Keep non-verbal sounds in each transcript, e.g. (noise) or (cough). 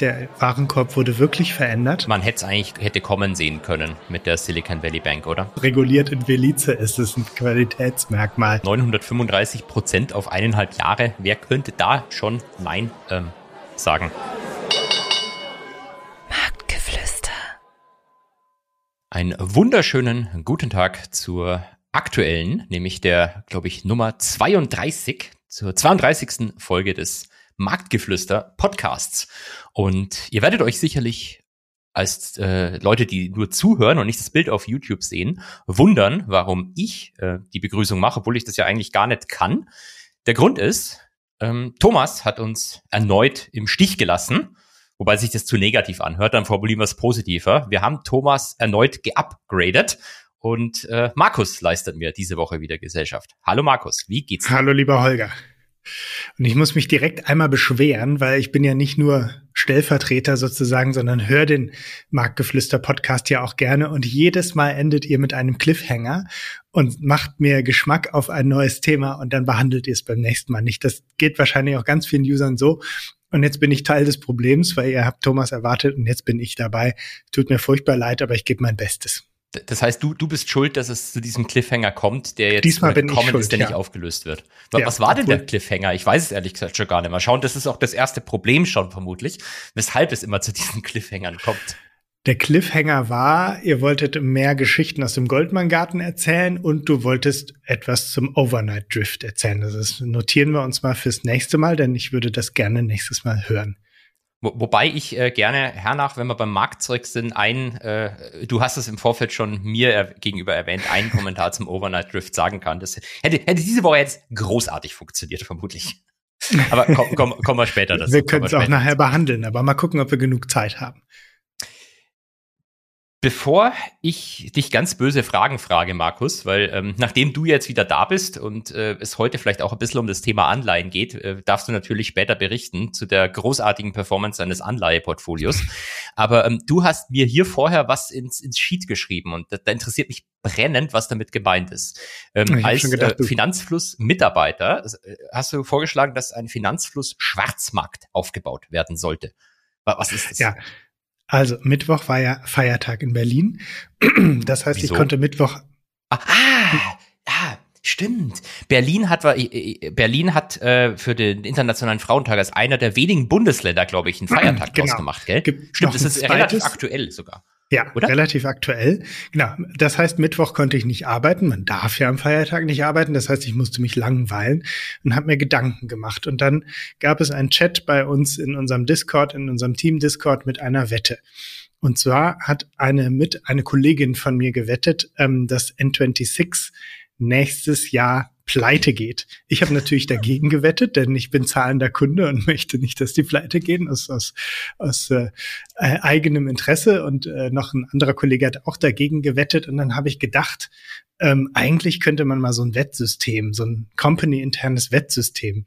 Der Warenkorb wurde wirklich verändert. Man hätte es eigentlich hätte kommen sehen können mit der Silicon Valley Bank, oder? Reguliert in Belize ist es ein Qualitätsmerkmal. 935 Prozent auf eineinhalb Jahre. Wer könnte da schon Nein ähm, sagen? Marktgeflüster. Einen wunderschönen guten Tag zur aktuellen, nämlich der, glaube ich, Nummer 32, zur 32. Folge des Marktgeflüster Podcasts. Und ihr werdet euch sicherlich als äh, Leute, die nur zuhören und nicht das Bild auf YouTube sehen, wundern, warum ich äh, die Begrüßung mache, obwohl ich das ja eigentlich gar nicht kann. Der Grund ist, ähm, Thomas hat uns erneut im Stich gelassen, wobei sich das zu negativ anhört, dann formulieren wir es positiver. Wir haben Thomas erneut geupgradet und äh, Markus leistet mir diese Woche wieder Gesellschaft. Hallo Markus, wie geht's dir? Hallo lieber Holger. Und ich muss mich direkt einmal beschweren, weil ich bin ja nicht nur Stellvertreter sozusagen, sondern höre den Marktgeflüster-Podcast ja auch gerne. Und jedes Mal endet ihr mit einem Cliffhanger und macht mir Geschmack auf ein neues Thema und dann behandelt ihr es beim nächsten Mal nicht. Das geht wahrscheinlich auch ganz vielen Usern so. Und jetzt bin ich Teil des Problems, weil ihr habt Thomas erwartet und jetzt bin ich dabei. Tut mir furchtbar leid, aber ich gebe mein Bestes. Das heißt, du, du bist schuld, dass es zu diesem Cliffhanger kommt, der jetzt Diesmal bin kommen ist, der ja. nicht aufgelöst wird. Was, ja, was war denn der Cliffhanger? Ich weiß es ehrlich gesagt schon gar nicht mehr. Schauen, das ist auch das erste Problem schon vermutlich, weshalb es immer zu diesen (laughs) Cliffhangern kommt. Der Cliffhanger war, ihr wolltet mehr Geschichten aus dem Goldmann-Garten erzählen und du wolltest etwas zum Overnight Drift erzählen. Das notieren wir uns mal fürs nächste Mal, denn ich würde das gerne nächstes Mal hören. Wo, wobei ich äh, gerne hernach, wenn wir beim Marktzeug sind, ein, äh, du hast es im Vorfeld schon mir er gegenüber erwähnt, einen (laughs) Kommentar zum Overnight Drift sagen kann. Das hätte, hätte diese Woche jetzt großartig funktioniert, vermutlich. Aber (laughs) komm, komm, kommen wir später dazu. Wir können es auch nachher behandeln, aber mal gucken, ob wir genug Zeit haben. Bevor ich dich ganz böse Fragen frage, Markus, weil ähm, nachdem du jetzt wieder da bist und äh, es heute vielleicht auch ein bisschen um das Thema Anleihen geht, äh, darfst du natürlich später berichten zu der großartigen Performance deines Anleiheportfolios. Aber ähm, du hast mir hier vorher was ins, ins Sheet geschrieben und da, da interessiert mich brennend, was damit gemeint ist. Ähm, als gedacht, äh, Finanzfluss-Mitarbeiter äh, hast du vorgeschlagen, dass ein Finanzfluss-Schwarzmarkt aufgebaut werden sollte. Was ist das? Ja, also Mittwoch war ja Feiertag in Berlin. (clears throat) Das heißt, Wieso? ich konnte Mittwoch. Ah, ah, ah, stimmt. Berlin hat äh, äh, Berlin hat äh, für den Internationalen Frauentag als einer der wenigen Bundesländer, glaube ich, einen Feiertag (clears throat) genau. draus gemacht, gell? Gibt stimmt, das ist relativ aktuell sogar. Ja, Oder? relativ aktuell. Genau. Das heißt, Mittwoch konnte ich nicht arbeiten. Man darf ja am Feiertag nicht arbeiten. Das heißt, ich musste mich langweilen und habe mir Gedanken gemacht. Und dann gab es einen Chat bei uns in unserem Discord, in unserem Team Discord mit einer Wette. Und zwar hat eine mit eine Kollegin von mir gewettet, ähm, dass N26 nächstes Jahr pleite geht. Ich habe natürlich dagegen (laughs) gewettet, denn ich bin zahlender Kunde und möchte nicht, dass die pleite gehen aus, aus, aus äh, eigenem Interesse. Und äh, noch ein anderer Kollege hat auch dagegen gewettet. Und dann habe ich gedacht, ähm, eigentlich könnte man mal so ein Wettsystem, so ein company-internes Wettsystem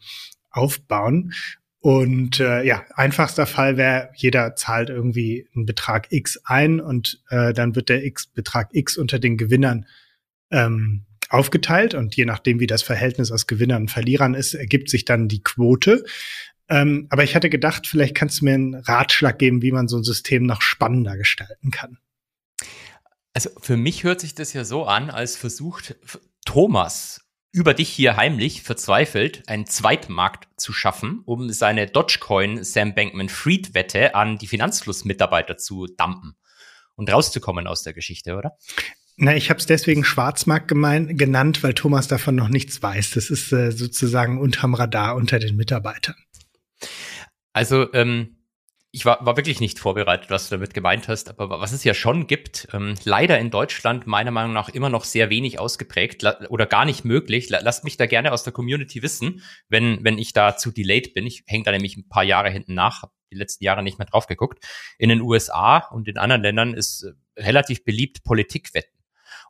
aufbauen. Und äh, ja, einfachster Fall wäre, jeder zahlt irgendwie einen Betrag X ein und äh, dann wird der X Betrag X unter den Gewinnern ähm, aufgeteilt und je nachdem, wie das Verhältnis aus Gewinnern und Verlierern ist, ergibt sich dann die Quote. Ähm, aber ich hatte gedacht, vielleicht kannst du mir einen Ratschlag geben, wie man so ein System noch spannender gestalten kann. Also für mich hört sich das ja so an, als versucht Thomas über dich hier heimlich verzweifelt, einen Zweitmarkt zu schaffen, um seine Dogecoin Sam Bankman Fried Wette an die Finanzflussmitarbeiter zu dumpen und rauszukommen aus der Geschichte, oder? Na, ich habe es deswegen Schwarzmarkt gemein, genannt, weil Thomas davon noch nichts weiß. Das ist äh, sozusagen unterm Radar unter den Mitarbeitern. Also, ähm, ich war, war wirklich nicht vorbereitet, was du damit gemeint hast, aber was es ja schon gibt, ähm, leider in Deutschland meiner Meinung nach immer noch sehr wenig ausgeprägt oder gar nicht möglich. Lasst mich da gerne aus der Community wissen, wenn, wenn ich da zu delayed bin. Ich hänge da nämlich ein paar Jahre hinten nach, habe die letzten Jahre nicht mehr drauf geguckt. In den USA und in anderen Ländern ist äh, relativ beliebt Politikwetten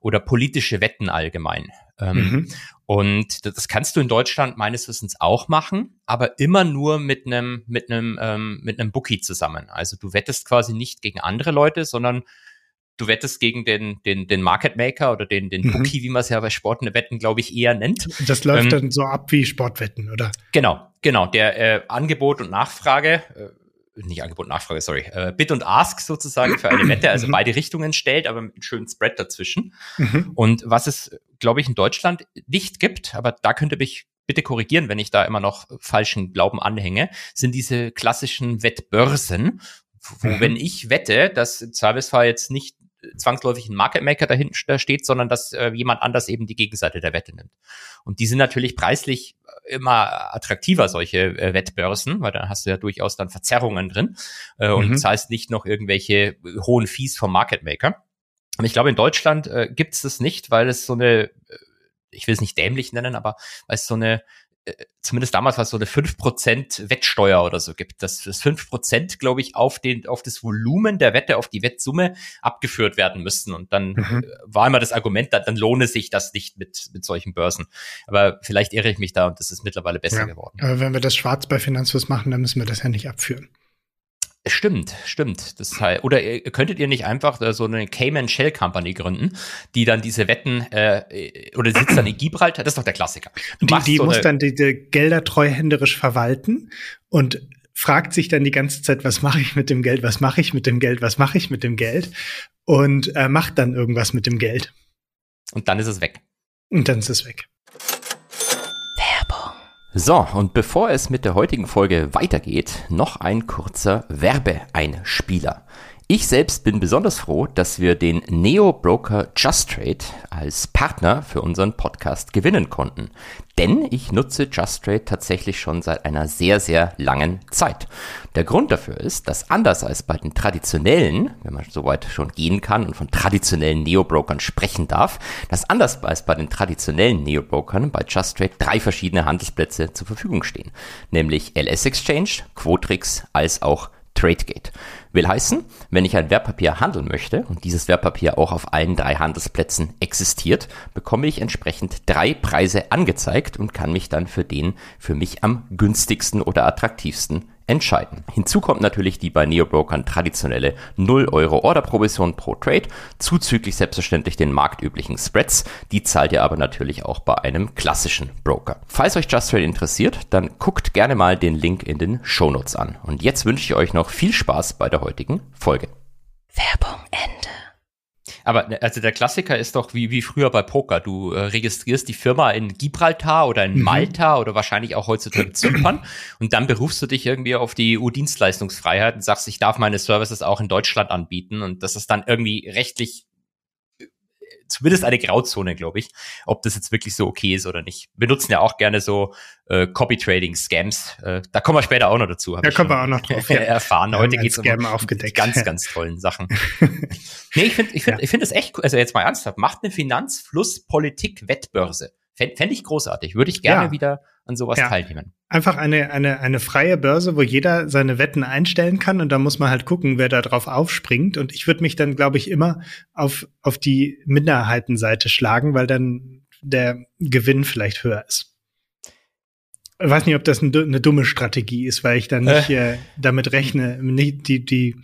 oder politische Wetten allgemein. Ähm, mhm. Und das kannst du in Deutschland meines Wissens auch machen, aber immer nur mit einem mit einem ähm, mit einem Bookie zusammen. Also du wettest quasi nicht gegen andere Leute, sondern du wettest gegen den den den Market Maker oder den den mhm. Bookie, wie man es ja bei Sportwetten glaube ich eher nennt. Das läuft ähm, dann so ab wie Sportwetten, oder? Genau, genau. Der äh, Angebot und Nachfrage äh, nicht Angebot, Nachfrage, sorry, äh, Bid und Ask sozusagen für eine Wette, also mhm. beide Richtungen stellt, aber mit einem schönen Spread dazwischen. Mhm. Und was es, glaube ich, in Deutschland nicht gibt, aber da könnte mich bitte korrigieren, wenn ich da immer noch falschen Glauben anhänge, sind diese klassischen Wettbörsen, wo mhm. wenn ich wette, dass im Zweifelsfall jetzt nicht zwangsläufig ein Market Maker dahinter steht, sondern dass äh, jemand anders eben die Gegenseite der Wette nimmt. Und die sind natürlich preislich immer attraktiver, solche äh, Wettbörsen, weil da hast du ja durchaus dann Verzerrungen drin äh, und mhm. zahlst nicht noch irgendwelche hohen Fees vom Market Maker. Aber ich glaube, in Deutschland äh, gibt es das nicht, weil es so eine, äh, ich will es nicht dämlich nennen, aber weil es so eine äh, zumindest damals war es so eine 5% Wettsteuer oder so gibt, dass das 5%, glaube ich, auf den, auf das Volumen der Wette, auf die Wettsumme abgeführt werden müssten. Und dann mhm. Äh, war immer das Argument, dann, dann lohne sich das nicht mit, mit solchen Börsen. Aber vielleicht irre ich mich da und das ist mittlerweile besser ja. geworden. Aber wenn wir das schwarz bei Finanzfluss machen, dann müssen wir das ja nicht abführen. Stimmt, stimmt. Das heißt, oder könntet ihr nicht einfach äh, so eine Cayman Shell Company gründen, die dann diese Wetten äh, oder sitzt dann in Gibraltar? Das ist doch der Klassiker. Du die die so muss dann diese Gelder treuhänderisch verwalten und fragt sich dann die ganze Zeit, was mache ich mit dem Geld, was mache ich mit dem Geld, was mache ich mit dem Geld und äh, macht dann irgendwas mit dem Geld. Und dann ist es weg. Und dann ist es weg. So, und bevor es mit der heutigen Folge weitergeht, noch ein kurzer Werbeeinspieler. Ich selbst bin besonders froh, dass wir den Neo-Broker JustTrade als Partner für unseren Podcast gewinnen konnten. Denn ich nutze JustTrade tatsächlich schon seit einer sehr, sehr langen Zeit. Der Grund dafür ist, dass anders als bei den traditionellen, wenn man soweit schon gehen kann und von traditionellen Neo-Brokern sprechen darf, dass anders als bei den traditionellen Neo-Brokern bei JustTrade drei verschiedene Handelsplätze zur Verfügung stehen. Nämlich LS Exchange, Quotrix als auch TradeGate. Will heißen, wenn ich ein Wertpapier handeln möchte und dieses Wertpapier auch auf allen drei Handelsplätzen existiert, bekomme ich entsprechend drei Preise angezeigt und kann mich dann für den für mich am günstigsten oder attraktivsten entscheiden. Hinzu kommt natürlich die bei Neobrokern traditionelle 0 Euro Orderprovision pro Trade, zuzüglich selbstverständlich den marktüblichen Spreads. Die zahlt ihr aber natürlich auch bei einem klassischen Broker. Falls euch Just Trade interessiert, dann guckt gerne mal den Link in den Shownotes an. Und jetzt wünsche ich euch noch viel Spaß bei der heutigen Folge. Werbung Ende. Aber ne, also der Klassiker ist doch wie, wie früher bei Poker. Du äh, registrierst die Firma in Gibraltar oder in mhm. Malta oder wahrscheinlich auch heutzutage Zypern und dann berufst du dich irgendwie auf die EU-Dienstleistungsfreiheit und sagst, ich darf meine Services auch in Deutschland anbieten und das ist dann irgendwie rechtlich zumindest eine Grauzone, glaube ich, ob das jetzt wirklich so okay ist oder nicht. Wir nutzen ja auch gerne so äh, Copy-Trading-Scams. Äh, da kommen wir später auch noch dazu. Da kommen wir auch noch drauf. (laughs) Ja. erfahren. Heute geht es um aufgedeckt. ganz, ganz tollen Sachen. (laughs) nee, ich finde ich finde, ja. ich finde das echt cool. Also jetzt mal ernsthaft. Macht eine Finanzfluss-Politik-Wettbörse. Fände ich großartig. Würde ich gerne ja. wieder an sowas ja. teilnehmen. Einfach eine, eine, eine freie Börse, wo jeder seine Wetten einstellen kann und da muss man halt gucken, wer da drauf aufspringt. Und ich würde mich dann, glaube ich, immer auf, auf die Minderheitenseite schlagen, weil dann der Gewinn vielleicht höher ist. Ich weiß nicht, ob das eine dumme Strategie ist, weil ich dann nicht äh. Damit rechne, nicht die, die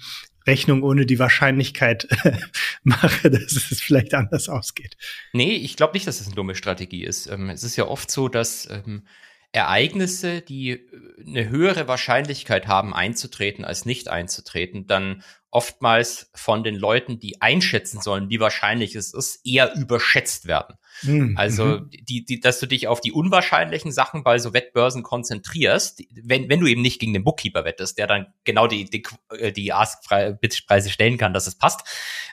Rechnung ohne die Wahrscheinlichkeit (laughs) mache, dass es vielleicht anders ausgeht. Nee, ich glaube nicht, dass es eine dumme Strategie ist. Ähm, es ist ja oft so, dass ähm, Ereignisse, die äh, eine höhere Wahrscheinlichkeit haben, einzutreten als nicht einzutreten, dann oftmals von den Leuten, die einschätzen sollen, wie wahrscheinlich es ist, eher überschätzt werden. Mhm. Also, mhm. die, die, dass du dich auf die unwahrscheinlichen Sachen bei so Wettbörsen konzentrierst, wenn, wenn du eben nicht gegen den Bookkeeper wettest, der dann genau die, die, äh, die Ask-Preise stellen kann, dass es passt,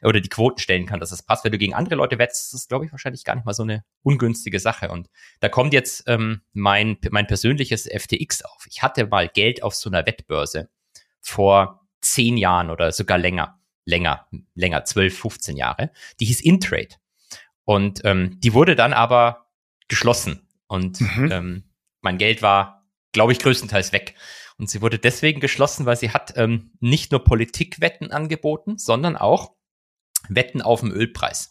oder die Quoten stellen kann, dass es passt. Wenn du gegen andere Leute wettest, ist das, glaube ich, wahrscheinlich gar nicht mal so eine ungünstige Sache. Und da kommt jetzt ähm, mein, mein persönliches FTX auf. Ich hatte mal Geld auf so einer Wettbörse vor zehn Jahren oder sogar länger, länger, länger, zwölf, 15 Jahre. Die hieß Intrade. Und ähm, die wurde dann aber geschlossen. Und mhm. ähm, mein Geld war, glaube ich, größtenteils weg. Und sie wurde deswegen geschlossen, weil sie hat ähm, nicht nur Politikwetten angeboten, sondern auch Wetten auf dem Ölpreis.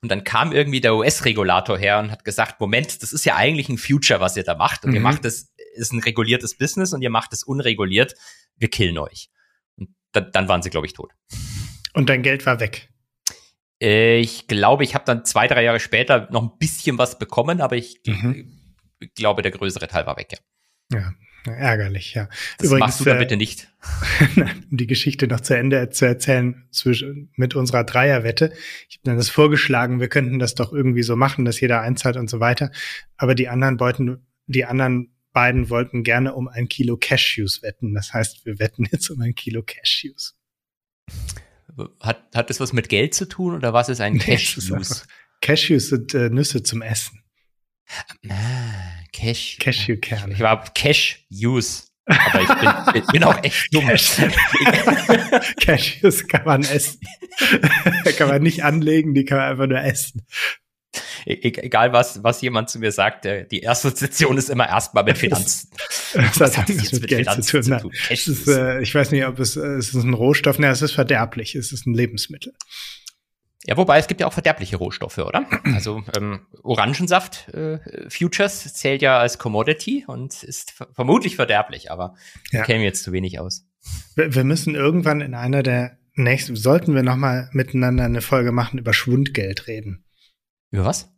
Und dann kam irgendwie der US-Regulator her und hat gesagt, Moment, das ist ja eigentlich ein Future, was ihr da macht. Und mhm. ihr macht das, ist ein reguliertes Business und ihr macht es unreguliert. Wir killen euch dann, dann waren sie, glaube ich, tot. Und dein Geld war weg. Äh, ich glaube, ich habe dann zwei, drei Jahre später noch ein bisschen was bekommen, aber ich mhm. glaube, der größere Teil war weg, ja. Ja, Ärgerlich, ja. Das Übrigens, machst du da äh, bitte nicht. (laughs) um die Geschichte noch zu Ende zu erzählen zwischen, mit unserer Dreierwette. Ich habe dann das vorgeschlagen, wir könnten das doch irgendwie so machen, dass jeder einzahlt und so weiter. Aber die anderen wollten, die anderen beiden wollten gerne um ein Kilo Cashews wetten. Das heißt, wir wetten jetzt um ein Kilo Cashews. Hat, hat das was mit Geld zu tun oder was ist ein Cashews? Cashews sind äh, Nüsse zum Essen. Ah, Cash. Cashewkerne. Ich war Cash-Use. Aber ich bin, (laughs) bin auch echt dumm. Cashews (laughs) kann man essen. (laughs) kann man nicht anlegen, die kann man einfach nur essen. E, e egal was, was jemand zu mir sagt, die erste Station ist immer erstmal mit (laughs) Finanzen. Das, das hat nichts mit, mit Geld Finanzen zu tun. Zu tun. Ist, äh, ich weiß nicht, ob es, äh, es ist ein Rohstoff, ne, es ist verderblich, es ist ein Lebensmittel. Ja, wobei es gibt ja auch verderbliche Rohstoffe, oder? Also ähm, Orangensaft äh, Futures zählt ja als Commodity und ist vermutlich verderblich, aber ja. käme jetzt zu wenig aus. Wir, wir müssen irgendwann in einer der nächsten, sollten wir nochmal miteinander eine Folge machen über Schwundgeld reden. Über was?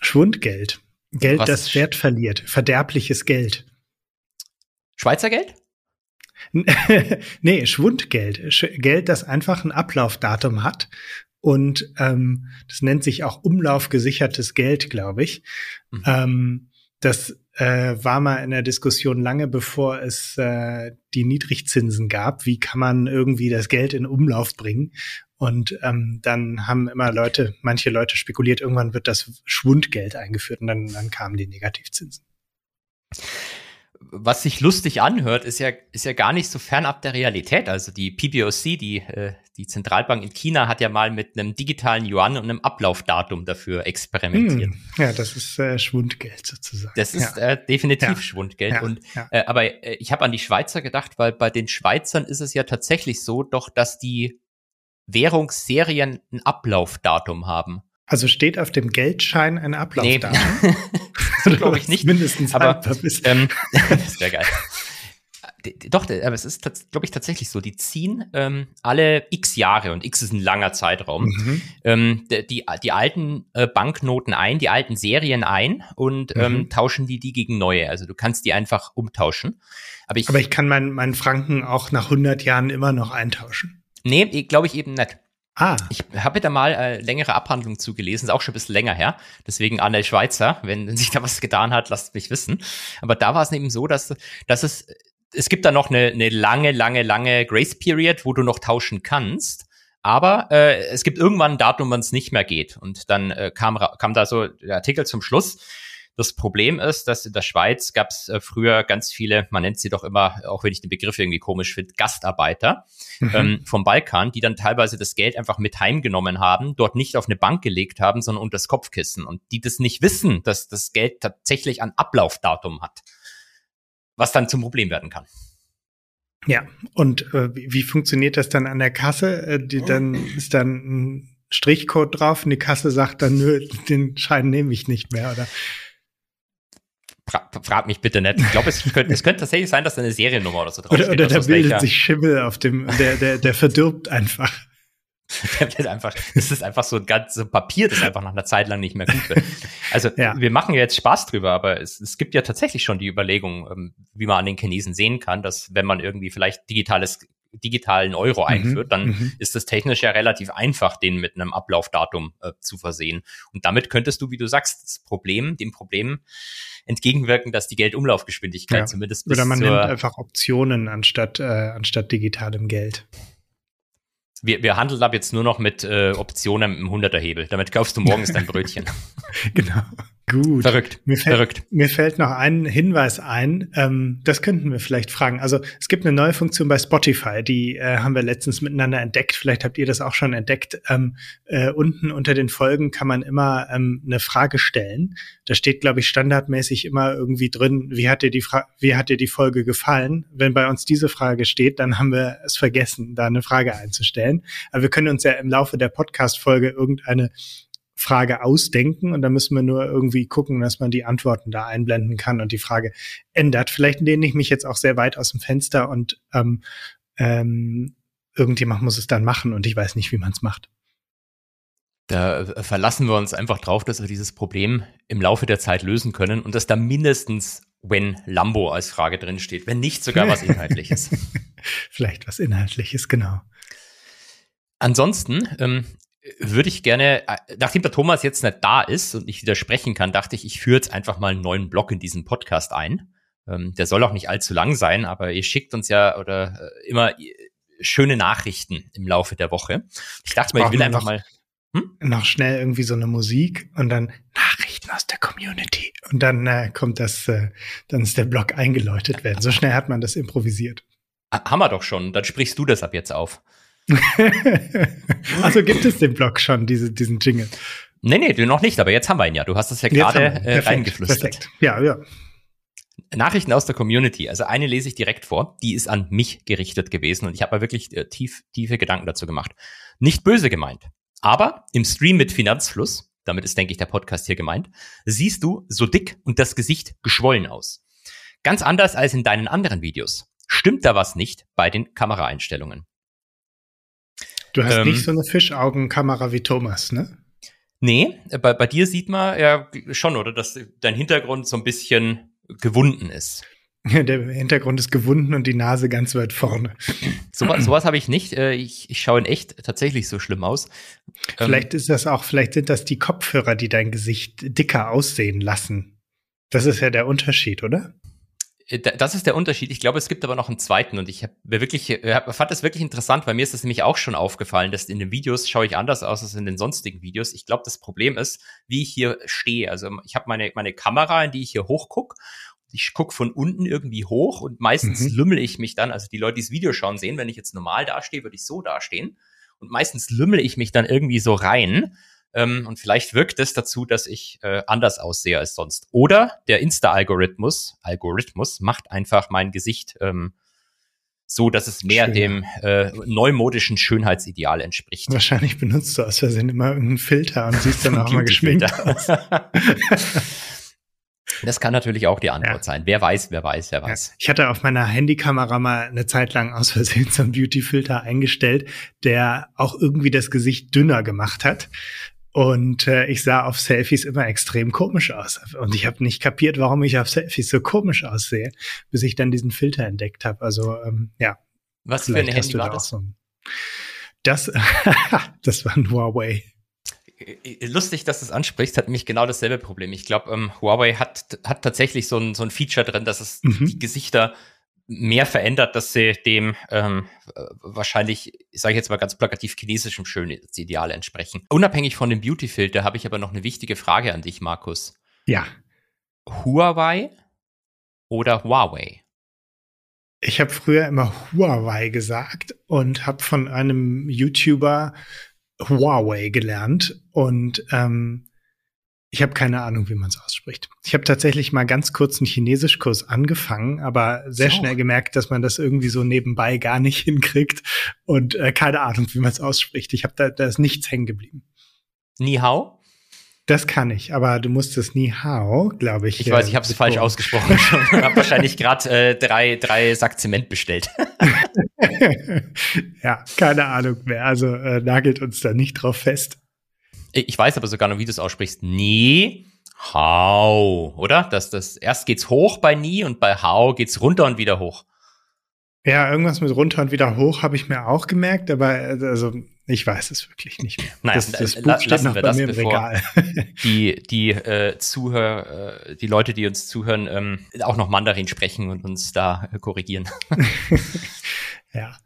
Schwundgeld. Geld, was? das Wert verliert. Verderbliches Geld. Schweizer Geld? (laughs) nee, Schwundgeld. Geld, das einfach ein Ablaufdatum hat und ähm, das nennt sich auch umlaufgesichertes Geld, glaube ich. Mhm. Ähm, das äh, war mal in der Diskussion lange bevor es äh, die Niedrigzinsen gab. Wie kann man irgendwie das Geld in Umlauf bringen? Und ähm, dann haben immer Leute, manche Leute spekuliert, irgendwann wird das Schwundgeld eingeführt und dann, dann kamen die Negativzinsen was sich lustig anhört, ist ja, ist ja gar nicht so fernab der Realität. Also die PBOC, die, äh, die Zentralbank in China, hat ja mal mit einem digitalen Yuan und einem Ablaufdatum dafür experimentiert. Hm, ja, das ist äh, Schwundgeld sozusagen. Das ist ja. äh, definitiv ja. Schwundgeld. Ja. Und, äh, aber äh, ich habe an die Schweizer gedacht, weil bei den Schweizern ist es ja tatsächlich so, doch, dass die Währungsserien ein Ablaufdatum haben. Also steht auf dem Geldschein ein Ablaufdatum? Nee. (laughs) glaube ich nicht. Mindestens aber ähm, (laughs) das wäre geil. Doch, aber es ist, glaube ich, tatsächlich so. Die ziehen ähm, alle x Jahre und x ist ein langer Zeitraum, mhm. ähm, die, die alten äh, Banknoten ein, die alten Serien ein und ähm, mhm. tauschen die die gegen neue. Also du kannst die einfach umtauschen. Aber ich, aber ich kann meinen mein Franken auch nach 100 Jahren immer noch eintauschen. Nee, glaube ich eben nicht. Ah. Ich habe da mal äh, längere Abhandlung zugelesen, ist auch schon ein bisschen länger her. Deswegen Anne Schweizer, wenn (laughs) sich da was getan hat, lasst mich wissen. Aber da war es eben so, dass, dass es, es gibt da noch eine, eine lange, lange, lange Grace Period, wo du noch tauschen kannst. Aber äh, es gibt irgendwann ein Datum, wann es nicht mehr geht. Und dann äh, kam, kam da so der Artikel zum Schluss das Problem ist, dass in der Schweiz gab es äh, früher ganz viele, man nennt sie doch immer, auch wenn ich den Begriff irgendwie komisch finde, Gastarbeiter mhm. ähm, vom Balkan, die dann teilweise das Geld einfach mit heimgenommen haben, dort nicht auf eine Bank gelegt haben, sondern unter das Kopfkissen und die das nicht wissen, dass das Geld tatsächlich ein Ablaufdatum hat, was dann zum Problem werden kann. Ja, und äh, wie, wie funktioniert das dann an der Kasse? Äh, die, dann ist dann ein Strichcode drauf und die Kasse sagt dann, nö, den Schein nehme ich nicht mehr, oder? Fra frag mich bitte nicht. Ich glaube, es könnte, es könnte tatsächlich sein, dass da eine Seriennummer oder so drauf Oder, oder da bildet welcher. sich Schimmel auf dem, der, der, der verdirbt einfach. (laughs) Der wird einfach, das ist einfach so ein ganzes Papier, das einfach nach einer Zeit lang nicht mehr gut wird. Also ja. wir machen ja jetzt Spaß drüber, aber es, es gibt ja tatsächlich schon die Überlegung, ähm, wie man an den Chinesen sehen kann, dass wenn man irgendwie vielleicht digitales digitalen Euro mhm, einführt, dann mhm. ist es technisch ja relativ einfach, den mit einem Ablaufdatum äh, zu versehen. Und damit könntest du, wie du sagst, das Problem, dem Problem entgegenwirken, dass die Geldumlaufgeschwindigkeit ja. zumindest bis Oder man nimmt einfach Optionen anstatt, äh, anstatt digitalem Geld. Wir, wir handeln ab jetzt nur noch mit äh, Optionen im 100er Hebel. Damit kaufst du morgens dein Brötchen. (laughs) genau. Gut. Verrückt. Mir fällt, Verrückt. Mir fällt noch ein Hinweis ein. Ähm, das könnten wir vielleicht fragen. Also es gibt eine neue Funktion bei Spotify, die äh, haben wir letztens miteinander entdeckt. Vielleicht habt ihr das auch schon entdeckt. Ähm, äh, unten unter den Folgen kann man immer ähm, eine Frage stellen. Da steht, glaube ich, standardmäßig immer irgendwie drin, wie hat dir die Fra wie hat dir die Folge gefallen? Wenn bei uns diese Frage steht, dann haben wir es vergessen, da eine Frage einzustellen. Aber wir können uns ja im Laufe der Podcast-Folge irgendeine Frage ausdenken und da müssen wir nur irgendwie gucken, dass man die Antworten da einblenden kann und die Frage ändert. Vielleicht lehne ich mich jetzt auch sehr weit aus dem Fenster und ähm, ähm, irgendjemand muss es dann machen und ich weiß nicht, wie man es macht. Da äh, verlassen wir uns einfach drauf, dass wir dieses Problem im Laufe der Zeit lösen können und dass da mindestens wenn Lambo als Frage drin steht, wenn nicht sogar was Inhaltliches. (laughs) Vielleicht was Inhaltliches, genau. Ansonsten ähm, würde ich gerne, äh, nachdem der Thomas jetzt nicht da ist und nicht widersprechen kann, dachte ich, ich führe jetzt einfach mal einen neuen Blog in diesen Podcast ein. Ähm, der soll auch nicht allzu lang sein, aber ihr schickt uns ja oder äh, immer äh, schöne Nachrichten im Laufe der Woche. Ich dachte mal, ich will einfach noch, mal hm? noch schnell irgendwie so eine Musik und dann Nachrichten aus der Community und dann äh, kommt das, äh, dann ist der Blog eingeläutet werden. So schnell hat man das improvisiert. Haben wir doch schon. Dann sprichst du das ab jetzt auf. (laughs) also gibt es den Blog schon, diese, diesen Jingle? Nee, nee, noch nicht, aber jetzt haben wir ihn ja. Du hast das ja gerade äh, reingeflüstert. Perfekt. Ja, ja. Nachrichten aus der Community. Also eine lese ich direkt vor. Die ist an mich gerichtet gewesen und ich habe mir wirklich äh, tief, tiefe Gedanken dazu gemacht. Nicht böse gemeint. Aber im Stream mit Finanzfluss, damit ist, denke ich, der Podcast hier gemeint, siehst du so dick und das Gesicht geschwollen aus. Ganz anders als in deinen anderen Videos. Stimmt da was nicht bei den Kameraeinstellungen? Du hast ähm, nicht so eine Fischaugenkamera wie Thomas, ne? Nee, bei, bei dir sieht man ja schon, oder, dass dein Hintergrund so ein bisschen gewunden ist. Der Hintergrund ist gewunden und die Nase ganz weit vorne. So, sowas habe ich nicht. Äh, ich, ich schaue in echt tatsächlich so schlimm aus. Ähm, vielleicht ist das auch, vielleicht sind das die Kopfhörer, die dein Gesicht dicker aussehen lassen. Das ist ja der Unterschied, oder? Äh, das ist der Unterschied. Ich glaube, es gibt aber noch einen zweiten und ich hab wirklich, äh, fand das wirklich interessant, weil mir ist das nämlich auch schon aufgefallen, dass in den Videos schaue ich anders aus als in den sonstigen Videos. Ich glaube, das Problem ist, wie ich hier stehe. Also ich habe meine, meine Kamera, in die ich hier hochguck. Ich guck von unten irgendwie hoch und meistens mhm. lümmel ich mich dann. Also die Leute, die das Video schauen, sehen, wenn ich jetzt normal dastehe, würde ich so dastehen. Und meistens lümmel ich mich dann irgendwie so rein. Ähm, und vielleicht wirkt es dazu, dass ich äh, anders aussehe als sonst. Oder der Insta-Algorithmus Algorithmus macht einfach mein Gesicht ähm, so, dass es mehr Schön. dem äh, neumodischen Schönheitsideal entspricht. Wahrscheinlich benutzt du aus Versehen immer irgendeinen Filter und siehst dann auch (laughs) mal geschminkt aus. (laughs) Das kann natürlich auch die Antwort ja. sein. Wer weiß, wer weiß, wer weiß. Ja. Ich hatte auf meiner Handykamera mal eine Zeit lang aus Versehen so einen Beautyfilter eingestellt, der auch irgendwie das Gesicht dünner gemacht hat. Und äh, ich sah auf Selfies immer extrem komisch aus. Und ich habe nicht kapiert, warum ich auf Selfies so komisch aussehe, bis ich dann diesen Filter entdeckt habe. Also ähm, ja. Was für ein Handy war das? So das, (laughs) das war ein Huawei. Äh, lustig, dass du es ansprichst, hat nämlich genau dasselbe Problem. Ich glaube, ähm, Huawei hat, hat tatsächlich so ein, so ein Feature drin, dass es mhm. die Gesichter mehr verändert, dass sie dem ähm, wahrscheinlich, sage ich jetzt mal ganz plakativ, chinesischem Schönheitsideal entsprechen. Unabhängig von dem Beautyfilter habe ich aber noch eine wichtige Frage an dich, Markus. Ja. Huawei oder Huawei? Ich habe früher immer Huawei gesagt und habe von einem YouTuber Huawei gelernt und ähm, ich habe keine Ahnung, wie man es ausspricht. Ich habe tatsächlich mal ganz kurz einen Chinesischkurs angefangen, aber sehr so. schnell gemerkt, dass man das irgendwie so nebenbei gar nicht (laughs) hinkriegt und äh, keine Ahnung, wie man es ausspricht. Ich habe da, da ist nichts hängen geblieben. Ni hao? Das kann ich, aber du musst es Ni hao, glaube ich. Ich weiß, ich habe es falsch ausgesprochen. Ich (laughs) habe wahrscheinlich gerade äh, drei, drei Sack Zement bestellt. (laughs) ja, keine Ahnung mehr. Also äh, nagelt uns da nicht drauf fest. Ich weiß aber sogar noch, wie du es aussprichst. Nie, hau, oder? Das, das, erst geht's hoch bei nie und bei hau geht's runter und wieder hoch. Ja, irgendwas mit runter und wieder hoch habe ich mir auch gemerkt, aber also ich weiß es wirklich nicht mehr. Nein, das, das Buch steht noch bei das, mir im Regal. (laughs) Die, die äh, Zuhörer, äh, die Leute, die uns zuhören, ähm, auch noch Mandarin sprechen und uns da äh, korrigieren. (laughs) ja.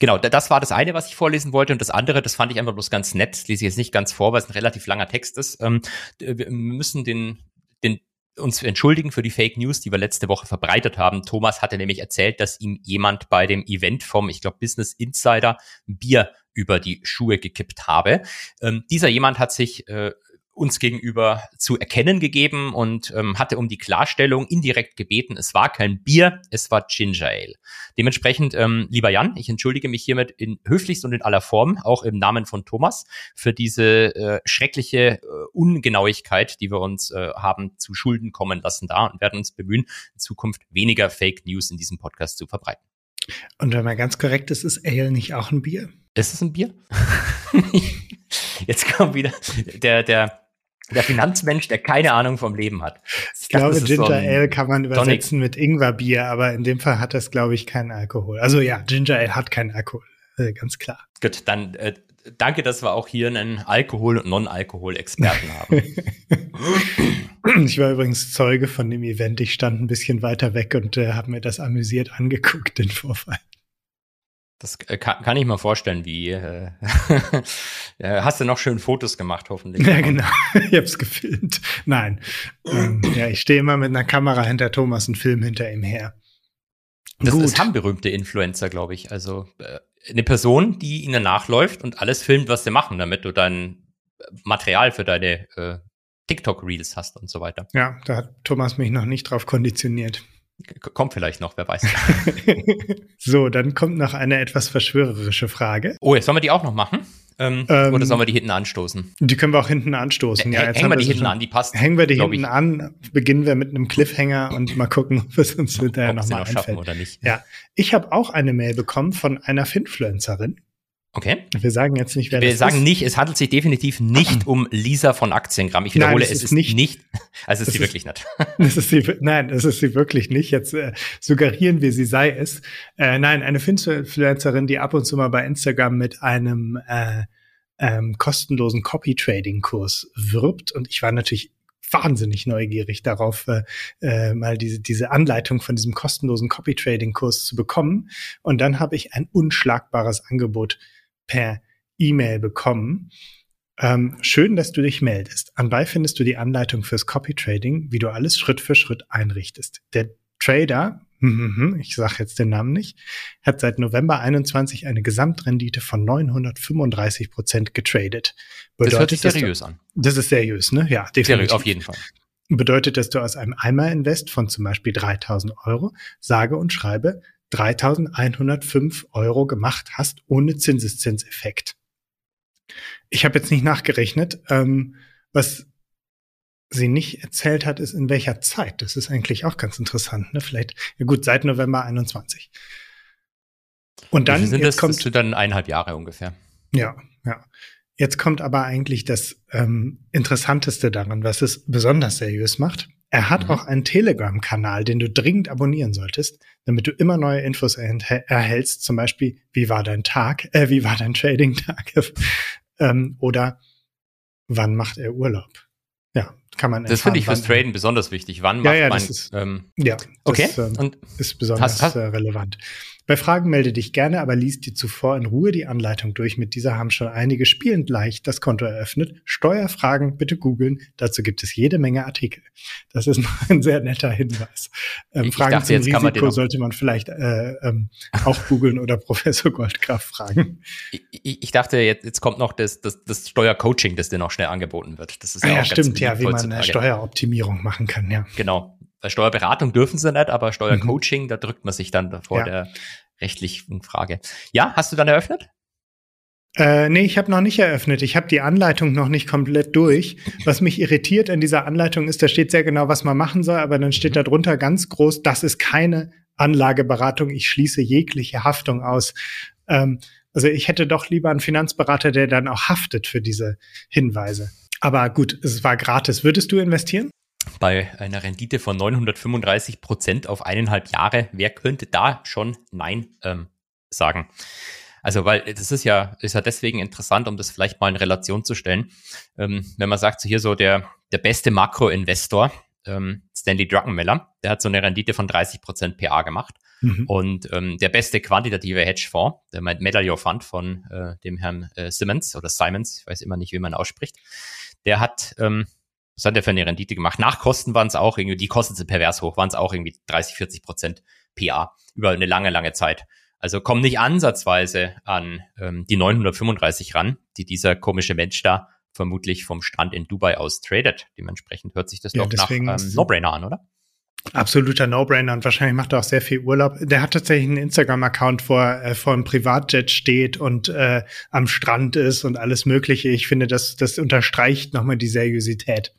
Genau, das war das eine, was ich vorlesen wollte. Und das andere, das fand ich einfach bloß ganz nett. Das lese ich jetzt nicht ganz vor, weil es ein relativ langer Text ist. Ähm, wir müssen den, den uns entschuldigen für die Fake News, die wir letzte Woche verbreitet haben. Thomas hatte nämlich erzählt, dass ihm jemand bei dem Event vom, ich glaube, Business Insider Bier über die Schuhe gekippt habe. Ähm, dieser jemand hat sich äh, uns gegenüber zu erkennen gegeben und ähm, hatte um die Klarstellung indirekt gebeten, es war kein Bier, es war Ginger Ale. Dementsprechend, ähm, lieber Jan, ich entschuldige mich hiermit in höflichst und in aller Form, auch im Namen von Thomas, für diese äh, schreckliche äh, Ungenauigkeit, die wir uns äh, haben zu Schulden kommen lassen da und werden uns bemühen, in Zukunft weniger Fake News in diesem Podcast zu verbreiten. Und wenn man ganz korrekt ist, ist Ale nicht auch ein Bier? Ist es ein Bier? (laughs) Jetzt kommt wieder der, der Der Finanzmensch, der keine Ahnung vom Leben hat. Ich, ich glaube, Ginger so Ale kann man übersetzen Tonic. mit Ingwerbier, aber in dem Fall hat das, glaube ich, keinen Alkohol. Also ja, Ginger Ale hat keinen Alkohol, äh, ganz klar. Gut, dann äh, danke, dass wir auch hier einen Alkohol- und Non-Alkohol-Experten haben. (laughs) ich war übrigens Zeuge von dem Event. Ich stand ein bisschen weiter weg und äh, habe mir das amüsiert angeguckt, den Vorfall. Das äh, kann, kann ich mir vorstellen, wie äh, (laughs) hast du noch schön Fotos gemacht, hoffentlich. Ja, genau. (laughs) ich habe es gefilmt. Nein. Ähm, ja, ich stehe immer mit einer Kamera hinter Thomas und film hinter ihm her. Das, Gut. das haben berühmte Influencer, glaube ich. Also äh, eine Person, die ihnen nachläuft und alles filmt, was sie machen, damit du dein Material für deine äh, TikTok-Reels hast und so weiter. Ja, da hat Thomas mich noch nicht drauf konditioniert. Kommt vielleicht noch, wer weiß. (laughs) so, dann kommt noch eine etwas verschwörerische Frage. Oh, jetzt sollen wir die auch noch machen? Ähm, ähm, oder sollen wir die hinten anstoßen? Die können wir auch hinten anstoßen. ja, hängen wir die hinten an, die passt. Hängen wir die hinten ich. an, beginnen wir mit einem Cliffhanger und mal gucken, ob es uns hinterher nochmal noch einfällt. oder nicht. Ja, ich habe auch eine Mail bekommen von einer Finfluencerin. Okay. Wir sagen jetzt nicht, wer Wir sagen ist. nicht, es handelt sich definitiv nicht (clears throat) um Lisa von Aktiengramm. Ich wiederhole, Nein, es ist, nicht, nicht (laughs) also es ist sie wirklich nicht. (laughs) (laughs) Das ist sie, nein, das ist sie wirklich nicht. Jetzt äh, suggerieren wir, sie sei es. Äh, nein, eine Influencerin, die ab und zu mal bei Instagram mit einem äh, ähm, kostenlosen Copy-Trading-Kurs wirbt. Und ich war natürlich wahnsinnig neugierig darauf, äh, äh, mal diese, diese Anleitung von diesem kostenlosen Copy-Trading-Kurs zu bekommen. Und dann habe ich ein unschlagbares Angebot per E-Mail bekommen. Ähm, schön, dass du dich meldest. Anbei findest du die Anleitung fürs Copy Trading, wie du alles Schritt für Schritt einrichtest. Der Trader, (laughs) ich sage jetzt den Namen nicht, hat seit November 21 eine Gesamtrendite von 935 Prozent getradet. Bedeutet, das hört sich seriös du, an. Das ist seriös, ne? Ja, definitiv. Seriös, auf jeden Fall. Bedeutet, dass du aus einem Eimer-Invest von zum Beispiel 3000 Euro sage und schreibe 3105 Euro gemacht hast ohne Zinseszinseffekt. Ich habe jetzt nicht nachgerechnet. Ähm, was sie nicht erzählt hat, ist in welcher Zeit. Das ist eigentlich auch ganz interessant. Ne? Vielleicht, ja gut, seit November 21. Und dann sind das, kommt, das dann eineinhalb Jahre ungefähr. Ja, ja. Jetzt kommt aber eigentlich das ähm, Interessanteste daran, was es besonders seriös macht. Er hat mhm. auch einen Telegram-Kanal, den du dringend abonnieren solltest, damit du immer neue Infos erhältst. Zum Beispiel, wie war dein Tag, (laughs) äh, wie war dein Trading-Tag (laughs) ähm, oder wann macht er Urlaub? Ja, kann man. Das finde ich fürs Traden besonders wichtig. Wann ja, macht ja, man? Das ist, ähm, ja, das, okay. Ähm, Und ist besonders hast, hast, äh, relevant. Bei Fragen melde dich gerne, aber lies dir zuvor in Ruhe die Anleitung durch. Mit dieser haben schon einige spielend leicht das Konto eröffnet. Steuerfragen bitte googeln. Dazu gibt es jede Menge Artikel. Das ist (laughs) noch ein sehr netter Hinweis. Ähm, ich Fragen dachte, zum Risiko sollte man vielleicht äh, ähm, auch googeln oder (laughs) Professor Goldkraft fragen. Ich, ich, ich, dachte, jetzt, jetzt kommt noch das, das, das Steuercoaching, das dir noch schnell angeboten wird. Das ist ja, ah, ja stimmt, ja, wie man eine Steueroptimierung machen kann, ja. Genau. Bei Steuerberatung dürfen sie nicht, aber Steuercoaching, mhm. da drückt man sich dann vor ja. der rechtlichen Frage. Ja, hast du dann eröffnet? Äh, nee, ich habe noch nicht eröffnet. Ich habe die Anleitung noch nicht komplett durch. Was mich irritiert in dieser Anleitung ist, da steht sehr genau, was man machen soll, aber dann steht mhm. da drunter ganz groß, das ist keine Anlageberatung. Ich schließe jegliche Haftung aus. Ähm, also ich hätte doch lieber einen Finanzberater, der dann auch haftet für diese Hinweise. Aber gut, es war gratis. Würdest du investieren? bei einer Rendite von 935 Prozent auf eineinhalb Jahre, wer könnte da schon Nein ähm, sagen? Also, weil das ist ja, ist ja deswegen interessant, um das vielleicht mal in Relation zu stellen. Ähm, wenn man sagt, so hier so der, der beste Makroinvestor, ähm, Stanley Druckenmiller, der hat so eine Rendite von 30 Prozent PA gemacht. Mhm. Und ähm, der beste quantitative Hedgefonds, der Medallion Fund von äh, dem Herrn äh, Simmons oder Simons, ich weiß immer nicht, wie man ausspricht, der hat ähm, was hat der für eine Rendite gemacht? Nach Kosten waren es auch irgendwie, die Kosten sind pervers hoch, waren es auch irgendwie 30, 40 Prozent PA über eine lange, lange Zeit. Also kommen nicht ansatzweise an ähm, die 935 ran, die dieser komische Mensch da vermutlich vom Strand in Dubai aus tradet. Dementsprechend hört sich das ja, doch nach ähm, No-Brainer an, oder? Absoluter No-Brainer und wahrscheinlich macht er auch sehr viel Urlaub. Der hat tatsächlich einen Instagram-Account, wo er äh, vor einem Privatjet steht und äh, am Strand ist und alles Mögliche. Ich finde, das, das unterstreicht nochmal die Seriosität.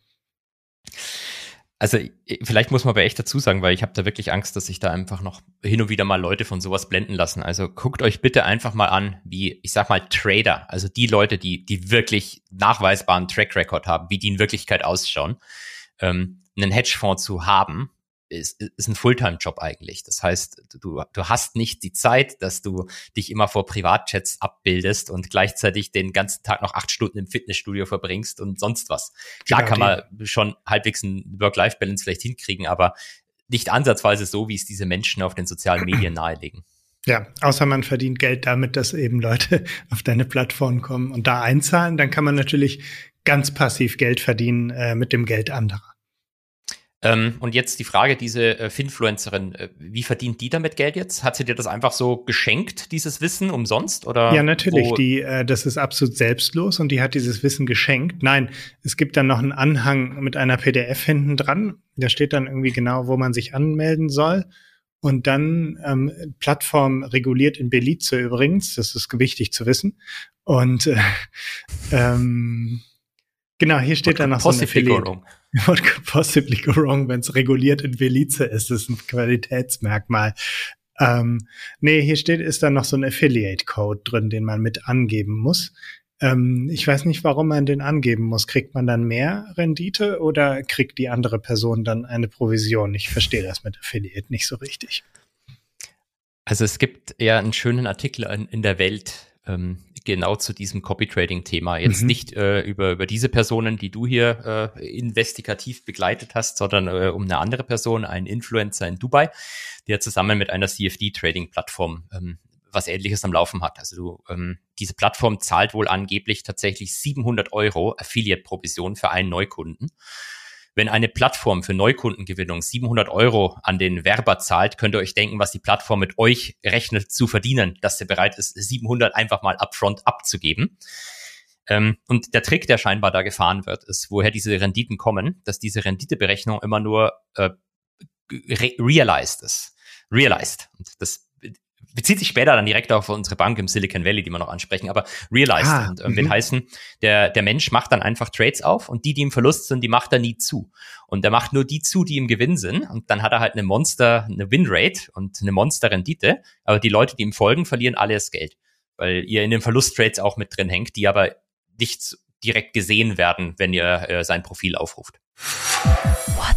Also vielleicht muss man aber echt dazu sagen, weil ich habe da wirklich Angst, dass sich da einfach noch hin und wieder mal Leute von sowas blenden lassen. Also guckt euch bitte einfach mal an, wie ich sag mal Trader, also die Leute, die die wirklich nachweisbaren Track Record haben, wie die in Wirklichkeit ausschauen, ähm, einen Hedgefonds zu haben ist, ist ein Fulltime-Job eigentlich. Das heißt, du, du hast nicht die Zeit, dass du dich immer vor Privatchats abbildest und gleichzeitig den ganzen Tag noch acht Stunden im Fitnessstudio verbringst und sonst was. Klar genau, kann man schon halbwegs ein Work-Life-Balance vielleicht hinkriegen, aber nicht ansatzweise so, wie es diese Menschen auf den sozialen Medien nahelegen. Ja, außer man verdient Geld damit, dass eben Leute (laughs) auf deine Plattform kommen und da einzahlen, dann kann man natürlich ganz passiv Geld verdienen äh, mit dem Geld anderer. Ähm, und jetzt die Frage, diese äh, Finfluencerin, äh, wie verdient die damit Geld jetzt? Hat sie dir das einfach so geschenkt, dieses Wissen umsonst? Oder ja, natürlich. Die, äh, das ist absolut selbstlos und die hat dieses Wissen geschenkt. Nein, es gibt dann noch einen Anhang mit einer PDF hinten dran. Da steht dann irgendwie genau, wo man sich anmelden soll. Und dann ähm, Plattform reguliert in Belize übrigens, das ist wichtig zu wissen. Und äh, (laughs) ähm, genau, hier steht dann noch so eine Affiliate. (laughs) What could possibly go wrong, wenn es reguliert in Belize ist? Das ist ein Qualitätsmerkmal. Ähm, nee, hier steht, ist dann noch so ein Affiliate-Code drin, den man mit angeben muss. Ähm, ich weiß nicht, warum man den angeben muss. Kriegt man dann mehr Rendite oder kriegt die andere Person dann eine Provision? Ich verstehe das mit Affiliate nicht so richtig. Also es gibt ja einen schönen Artikel in, in der Welt, ähm, genau zu diesem Copy-Trading-Thema. Jetzt mhm. nicht äh, über, über diese Personen, die du hier äh, investigativ begleitet hast, sondern äh, um eine andere Person, einen Influencer in Dubai, der zusammen mit einer CFD-Trading-Plattform ähm, was ähnliches am Laufen hat. Also du, ähm, diese Plattform zahlt wohl angeblich tatsächlich 700 Euro Affiliate-Provision für einen Neukunden. Wenn eine Plattform für Neukundengewinnung 700 Euro an den Werber zahlt, könnt ihr euch denken, was die Plattform mit euch rechnet zu verdienen, dass sie bereit ist, 700 einfach mal upfront abzugeben. Ähm, und der Trick, der scheinbar da gefahren wird, ist, woher diese Renditen kommen, dass diese Renditeberechnung immer nur äh, re realized ist. Realized. Und das bezieht sich später dann direkt auf unsere Bank im Silicon Valley, die wir noch ansprechen, aber realized ah, und, äh, will mhm. heißen, der, der Mensch macht dann einfach Trades auf und die, die im Verlust sind, die macht er nie zu. Und er macht nur die zu, die im Gewinn sind und dann hat er halt eine Monster, eine Winrate und eine Monster-Rendite, aber die Leute, die ihm folgen, verlieren alles Geld, weil ihr in den Verlusttrades auch mit drin hängt, die aber nicht direkt gesehen werden, wenn ihr äh, sein Profil aufruft. What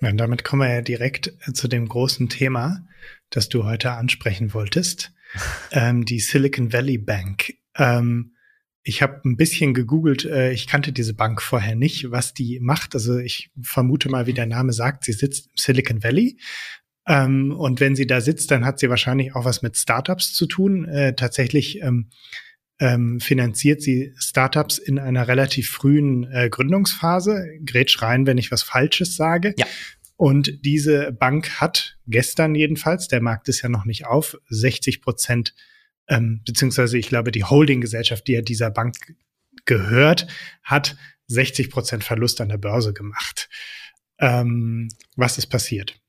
Ja, und damit kommen wir ja direkt äh, zu dem großen Thema, das du heute ansprechen wolltest, (laughs) ähm, die Silicon Valley Bank. Ähm, ich habe ein bisschen gegoogelt, äh, ich kannte diese Bank vorher nicht, was die macht. Also ich vermute mal, wie der Name sagt, sie sitzt im Silicon Valley. Ähm, und wenn sie da sitzt, dann hat sie wahrscheinlich auch was mit Startups zu tun. Äh, tatsächlich ähm, ähm, finanziert sie Startups in einer relativ frühen äh, Gründungsphase. Grätsch rein, wenn ich was Falsches sage. Ja. Und diese Bank hat gestern jedenfalls, der Markt ist ja noch nicht auf, 60 Prozent, ähm, beziehungsweise ich glaube, die Holdinggesellschaft, die ja dieser Bank gehört, hat 60 Prozent Verlust an der Börse gemacht. Ähm, was ist passiert?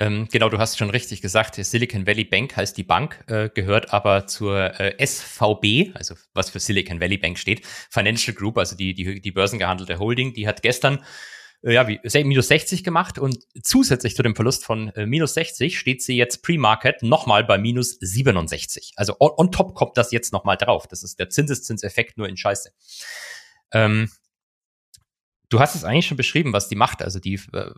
Ähm, genau, du hast schon richtig gesagt, Silicon Valley Bank heißt die Bank, äh, gehört aber zur äh, SVB, also was für Silicon Valley Bank steht, Financial Group, also die, die, die börsengehandelte Holding, die hat gestern äh, ja, wie, minus 60 gemacht und zusätzlich zu dem Verlust von äh, minus 60 steht sie jetzt pre-market nochmal bei minus 67. Also on, on top kommt das jetzt nochmal drauf. Das ist der Zinseszinseffekt nur in Scheiße. Ähm, Du hast es eigentlich schon beschrieben, was die macht. Also die äh,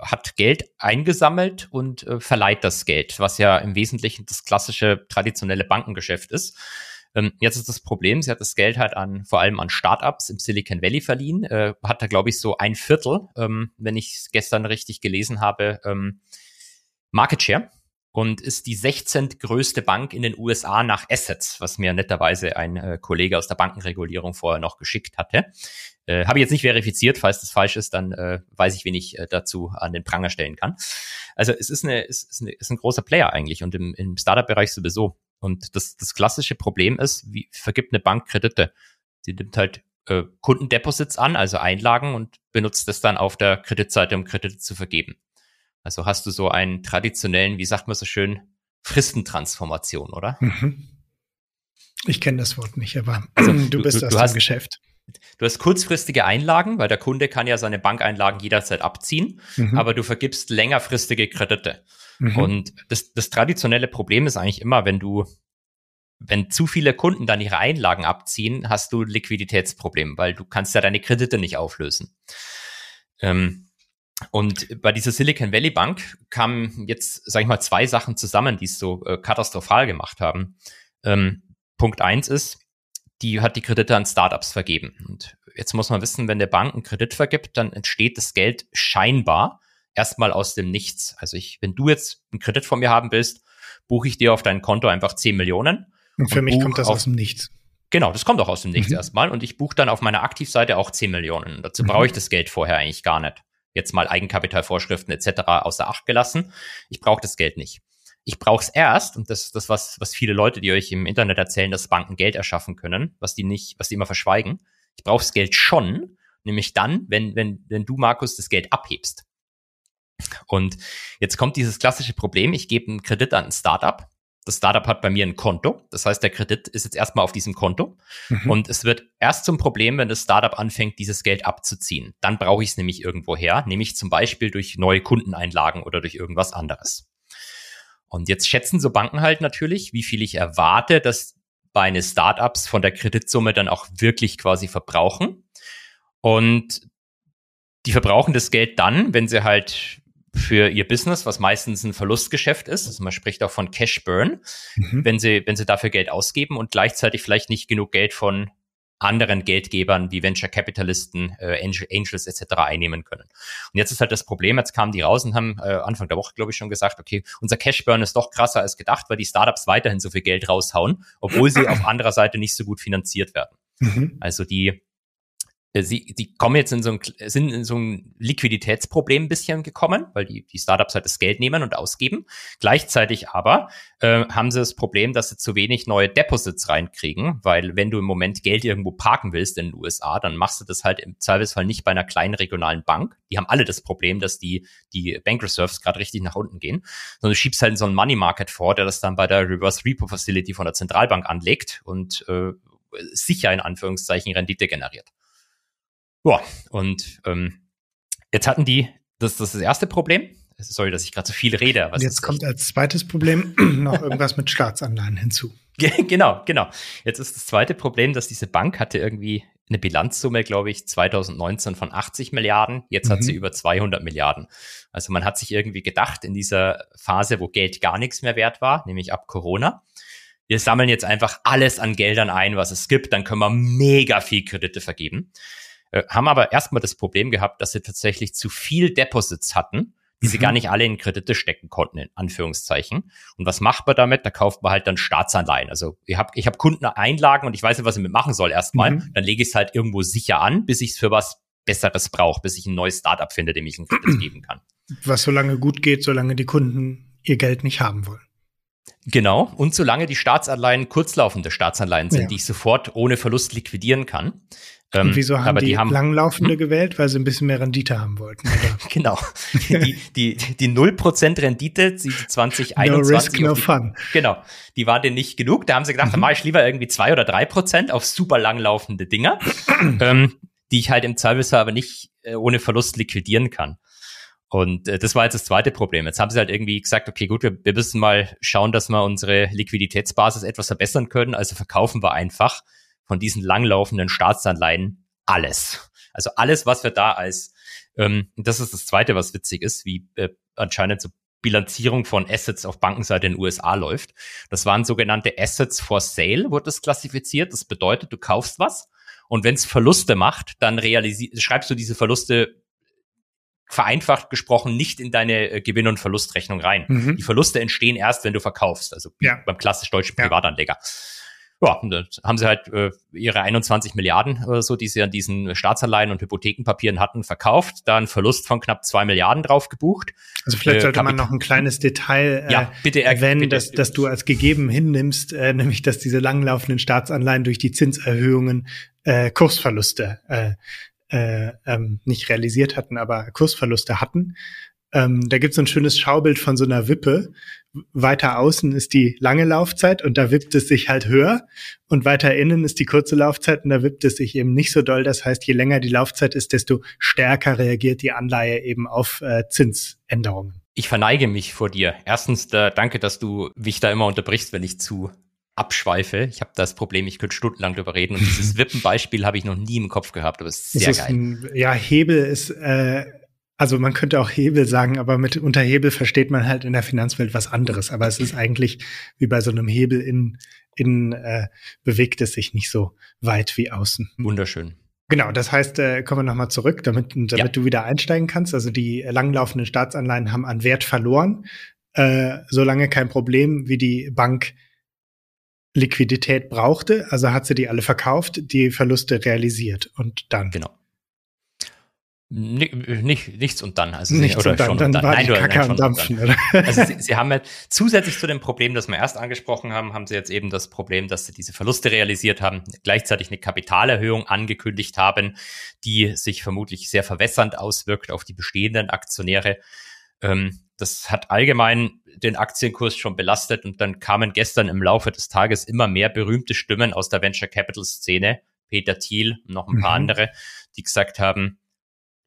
hat Geld eingesammelt und äh, verleiht das Geld, was ja im Wesentlichen das klassische traditionelle Bankengeschäft ist. Ähm, jetzt ist das Problem, sie hat das Geld halt an vor allem an Startups im Silicon Valley verliehen, äh, hat da glaube ich so ein Viertel, ähm, wenn ich es gestern richtig gelesen habe, ähm, Market Share und ist die 16. größte Bank in den USA nach Assets, was mir netterweise ein äh, Kollege aus der Bankenregulierung vorher noch geschickt hatte. Äh, Habe ich jetzt nicht verifiziert, falls das falsch ist, dann äh, weiß ich, wen ich äh, dazu an den Pranger stellen kann. Also es ist, eine, es ist, eine, ist ein großer Player eigentlich und im, im Startup-Bereich sowieso. Und das, das klassische Problem ist, wie vergibt eine Bank Kredite? Sie nimmt halt äh, Kundendeposits an, also Einlagen und benutzt das dann auf der Kreditseite, um Kredite zu vergeben. Also hast du so einen traditionellen, wie sagt man so schön, Fristentransformation, oder? Mhm. Ich kenne das Wort nicht, aber (clears throat) also, du, du bist du, aus du dem hast, Geschäft. du hast kurzfristige Einlagen, weil der Kunde kann ja seine Bankeinlagen jederzeit abziehen, mhm. aber du vergibst längerfristige Kredite. Mhm. Und das, das traditionelle Problem ist eigentlich immer, wenn du, wenn zu viele Kunden dann ihre Einlagen abziehen, hast du Liquiditätsproblem, weil du kannst ja deine Kredite nicht auflösen. Ähm, und bei dieser Silicon Valley Bank kamen jetzt, sag ich mal, zwei Sachen zusammen, die es so äh, katastrophal gemacht haben. Ähm, Punkt eins ist, die hat die Kredite an Startups vergeben. Und jetzt muss man wissen, wenn der Bank einen Kredit vergibt, dann entsteht das Geld scheinbar erstmal aus dem Nichts. Also ich, wenn du jetzt einen Kredit von mir haben willst, buche ich dir auf dein Konto einfach 10 Millionen. Und für und mich kommt das aus dem Nichts. Genau, das kommt auch aus dem Nichts mhm. erstmal. Und ich buche dann auf meiner Aktivseite auch 10 Millionen. Dazu mhm. brauche ich das Geld vorher eigentlich gar nicht. Jetzt mal Eigenkapitalvorschriften etc. außer Acht gelassen. Ich brauche das Geld nicht. Ich brauche es erst, und das ist das, was, was viele Leute, die euch im Internet erzählen, dass Banken Geld erschaffen können, was die nicht, was die immer verschweigen. Ich brauche das Geld schon, nämlich dann, wenn, wenn, wenn du, Markus, das Geld abhebst. Und jetzt kommt dieses klassische Problem, ich gebe einen Kredit an ein Startup. Das Startup hat bei mir ein Konto. Das heißt, der Kredit ist jetzt erstmal auf diesem Konto. Mhm. Und es wird erst zum Problem, wenn das Startup anfängt, dieses Geld abzuziehen. Dann brauche ich es nämlich irgendwo her, nämlich zum Beispiel durch neue Kundeneinlagen oder durch irgendwas anderes. Und jetzt schätzen so Banken halt natürlich, wie viel ich erwarte, dass meine Startups von der Kreditsumme dann auch wirklich quasi verbrauchen. Und die verbrauchen das Geld dann, wenn sie halt für ihr Business, was meistens ein Verlustgeschäft ist, also man spricht auch von Cash Burn, mhm. wenn sie, wenn sie dafür Geld ausgeben und gleichzeitig vielleicht nicht genug Geld von anderen Geldgebern wie Venture Capitalisten, äh, Angel, Angels etc. einnehmen können. Und jetzt ist halt das Problem, jetzt kamen die raus und haben äh, Anfang der Woche, glaube ich, schon gesagt, okay, unser Cashburn ist doch krasser als gedacht, weil die Startups weiterhin so viel Geld raushauen, obwohl sie (clears throat) auf anderer Seite nicht so gut finanziert werden. Mhm. Also die sie, die kommen jetzt in so ein, sind in so ein Liquiditätsproblem ein bisschen gekommen, weil die, die Startups halt das Geld nehmen und ausgeben. Gleichzeitig aber äh, haben sie das Problem, dass sie zu wenig neue Deposits reinkriegen, weil wenn du im Moment Geld irgendwo parken willst in den USA, dann machst du das halt im Zweifelsfall nicht bei einer kleinen regionalen Bank. Die haben alle das Problem, dass die, die Bank Reserves gerade richtig nach unten gehen, sondern du schiebst halt in so einen Money Market vor, der das dann bei der Reverse Repo Facility von der Zentralbank anlegt und äh, sicher in Anführungszeichen Rendite generiert. Ja, und ähm, jetzt hatten die, das, das ist das erste Problem. Sorry, dass ich gerade so viel rede. jetzt kommt als zweites Problem (clears throat) noch irgendwas mit Staatsanleihen hinzu. (laughs) genau, genau. Jetzt ist das zweite Problem, dass diese Bank hatte irgendwie eine Bilanzsumme, glaube ich, 2019 von 80 Milliarden. Jetzt mhm. hat sie mhm. über 200 Milliarden. Also man hat sich irgendwie gedacht, in dieser Phase, wo Geld gar nichts mehr wert war, nämlich ab Corona, wir sammeln jetzt einfach alles an Geldern ein, was es gibt, dann können wir mega viel Kredite vergeben. Äh, haben aber erstmal das Problem gehabt, dass sie tatsächlich zu viel Deposits hatten, die mhm. sie gar nicht alle in Kredite stecken konnten, in Anführungszeichen. Und was macht man damit? Da kauft man halt dann Staatsanleihen. Also ich habe ich hab Kundeneinlagen und ich weiß nicht, was ich mit machen soll erstmal. Mhm. Dann lege ich es halt irgendwo sicher an, bis ich es für was Besseres brauche, bis ich ein neues Startup finde, dem ich einen Kredit (clears throat) geben kann. Was so lange gut geht, solange die Kunden ihr Geld nicht haben wollen. Genau. Und solange die Staatsanleihen kurzlaufende Staatsanleihen sind, ja. die ich sofort ohre Verlust liquidieren kann. Ähm, und wieso haben die, die haben, langlaufende hm? gewählt? Weil sie ein bisschen mehr Rendite haben wollten. (laughs) genau. Die, die, die 0% Rendite, die 2021. No risk, no die, fun. Genau. Die war denen nicht genug. Da haben sie gedacht, mhm. dann mache ich lieber irgendwie zwei oder drei Prozent auf super langlaufende Dinger, (clears throat) ähm, die ich halt im Zweifelsfall aber nicht äh, ohne Verlust liquidieren kann. Und äh, das war jetzt das zweite Problem. Jetzt haben sie halt irgendwie gesagt, okay, gut, wir, wir müssen mal schauen, dass wir unsere Liquiditätsbasis etwas verbessern können. Also verkaufen wir einfach von diesen langlaufenden Staatsanleihen alles. Also alles, was wir da als, ähm, das ist das Zweite, was witzig ist, wie äh, anscheinend so Bilanzierung von Assets auf Bankenseite in den USA läuft. Das waren sogenannte Assets for Sale, wurde das klassifiziert. Das bedeutet, du kaufst was und wenn es Verluste macht, dann schreibst du diese Verluste vereinfacht gesprochen nicht in deine äh, Gewinn- und Verlustrechnung rein. Mhm. Die Verluste entstehen erst, wenn du verkaufst, also ja. beim klassisch deutschen Privatanleger. Ja ja, haben sie halt äh, ihre 21 Milliarden oder so, die sie an diesen Staatsanleihen und Hypothekenpapieren hatten, verkauft, da einen Verlust von knapp zwei Milliarden drauf gebucht. Also vielleicht äh, sollte man noch ein kleines Detail äh, ja, bitte erwähnen, bitte, dass, dass du als gegeben hinnimmst, äh, nämlich dass diese langlaufenden Staatsanleihen durch die Zinserhöhungen äh, Kursverluste äh, äh, ähm, nicht realisiert hatten, aber Kursverluste hatten. Ähm, da gibt es ein schönes Schaubild von so einer Wippe, weiter außen ist die lange Laufzeit und da wippt es sich halt höher und weiter innen ist die kurze Laufzeit und da wippt es sich eben nicht so doll. Das heißt, je länger die Laufzeit ist, desto stärker reagiert die Anleihe eben auf äh, Zinsänderungen. Ich verneige mich vor dir. Erstens, da, danke, dass du mich da immer unterbrichst, wenn ich zu abschweife. Ich habe das Problem, ich könnte stundenlang darüber reden und dieses (laughs) Wippenbeispiel habe ich noch nie im Kopf gehabt, aber es ist sehr ist geil. Ein, ja, Hebel ist äh, also man könnte auch Hebel sagen, aber mit unter Hebel versteht man halt in der Finanzwelt was anderes. Aber es ist eigentlich wie bei so einem Hebel in, in äh, bewegt es sich nicht so weit wie außen. Wunderschön. Genau, das heißt, äh, kommen wir nochmal zurück, damit, damit ja. du wieder einsteigen kannst. Also die langlaufenden Staatsanleihen haben an Wert verloren. Äh, solange kein Problem, wie die Bank Liquidität brauchte, also hat sie die alle verkauft, die Verluste realisiert und dann. Genau. Nicht, nichts und dann. Also nichts oder und dann, schon dann, dann war nein, die Kacke am Dampfen. Also sie, sie haben halt zusätzlich zu dem Problem, das wir erst angesprochen haben, haben sie jetzt eben das Problem, dass sie diese Verluste realisiert haben, gleichzeitig eine Kapitalerhöhung angekündigt haben, die sich vermutlich sehr verwässernd auswirkt auf die bestehenden Aktionäre. Ähm, das hat allgemein den Aktienkurs schon belastet und dann kamen gestern im Laufe des Tages immer mehr berühmte Stimmen aus der Venture Capital Szene, Peter Thiel und noch ein paar mhm. andere, die gesagt haben,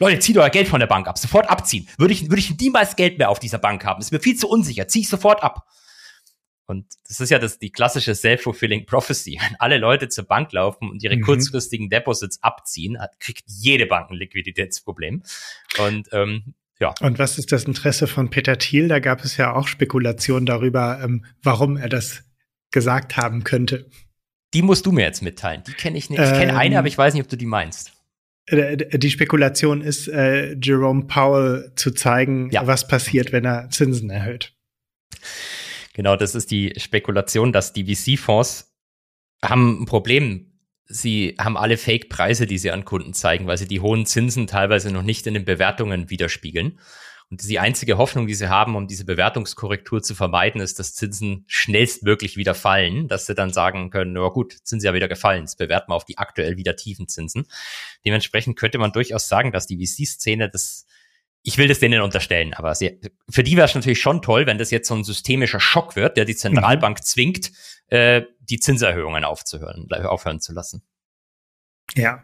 Leute, zieht euer Geld von der Bank ab, sofort abziehen. Würde ich, würde ich niemals Geld mehr auf dieser Bank haben. ist mir viel zu unsicher. Zieh ich sofort ab. Und das ist ja das, die klassische self-fulfilling prophecy. Wenn alle Leute zur Bank laufen und ihre mhm. kurzfristigen Deposits abziehen, kriegt jede Bank ein Liquiditätsproblem. Und ähm, ja. Und was ist das Interesse von Peter Thiel? Da gab es ja auch Spekulationen darüber, ähm, warum er das gesagt haben könnte. Die musst du mir jetzt mitteilen. Die kenne ich nicht. Ich kenne ähm, eine, aber ich weiß nicht, ob du die meinst. Äh, die Spekulation ist, äh, Jerome Powell zu zeigen, ja. was passiert, wenn er Zinsen erhöht. Genau, das ist die Spekulation, dass die VC-Fonds haben ein Problem. Sie haben alle Fake-Preise, die sie an Kunden zeigen, weil sie die hohen Zinsen teilweise noch nicht in den Bewertungen widerspiegeln. Und die einzige Hoffnung, die sie haben, um diese Bewertungskorrektur zu vermeiden, ist, dass Zinsen schnellstmöglich wieder fallen, dass sie dann sagen können, na gut, sind sie ja wieder gefallen, jetzt bewerten wir auf die aktuell wieder tiefen Zinsen. Dementsprechend könnte man durchaus sagen, dass die VC-Szene das ich will das denen unterstellen, aber sie, für die wäre es natürlich schon toll, wenn das jetzt so ein systemischer Schock wird, der die Zentralbank mhm. zwingt, äh, die Zinserhöhungen aufzuhören, aufhören zu lassen. Ja,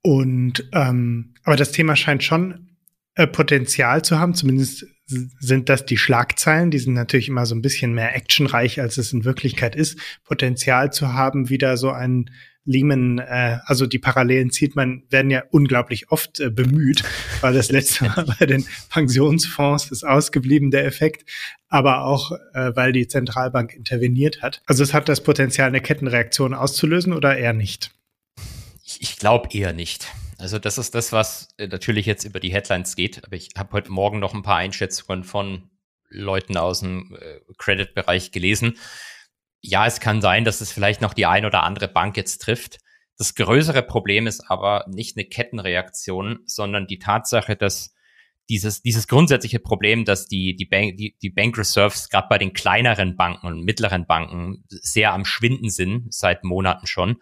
und ähm, aber das Thema scheint schon äh, Potenzial zu haben. Zumindest sind das die Schlagzeilen. Die sind natürlich immer so ein bisschen mehr actionreich, als es in Wirklichkeit ist. Potenzial zu haben, wieder so ein Lehman, äh, also die Parallelen zieht man, werden ja unglaublich oft äh, bemüht, weil das letzte Mal bei den Pensionsfonds ist ausgeblieben, der Effekt, aber auch, äh, weil die Zentralbank interveniert hat. Also es hat das Potenzial, eine Kettenreaktion auszulösen oder eher nicht? Ich, ich glaube eher nicht. Also das ist das, was äh, natürlich jetzt über die Headlines geht. Aber ich habe heute Morgen noch ein paar Einschätzungen von Leuten aus dem äh, Credit-Bereich gelesen. Ja, es kann sein, dass es vielleicht noch die ein oder andere Bank jetzt trifft. Das größere Problem ist aber nicht eine Kettenreaktion, sondern die Tatsache, dass dieses, dieses grundsätzliche Problem, dass die, die, Bank, die, die Bank Reserves gerade bei den kleineren Banken und mittleren Banken sehr am Schwinden sind, seit Monaten schon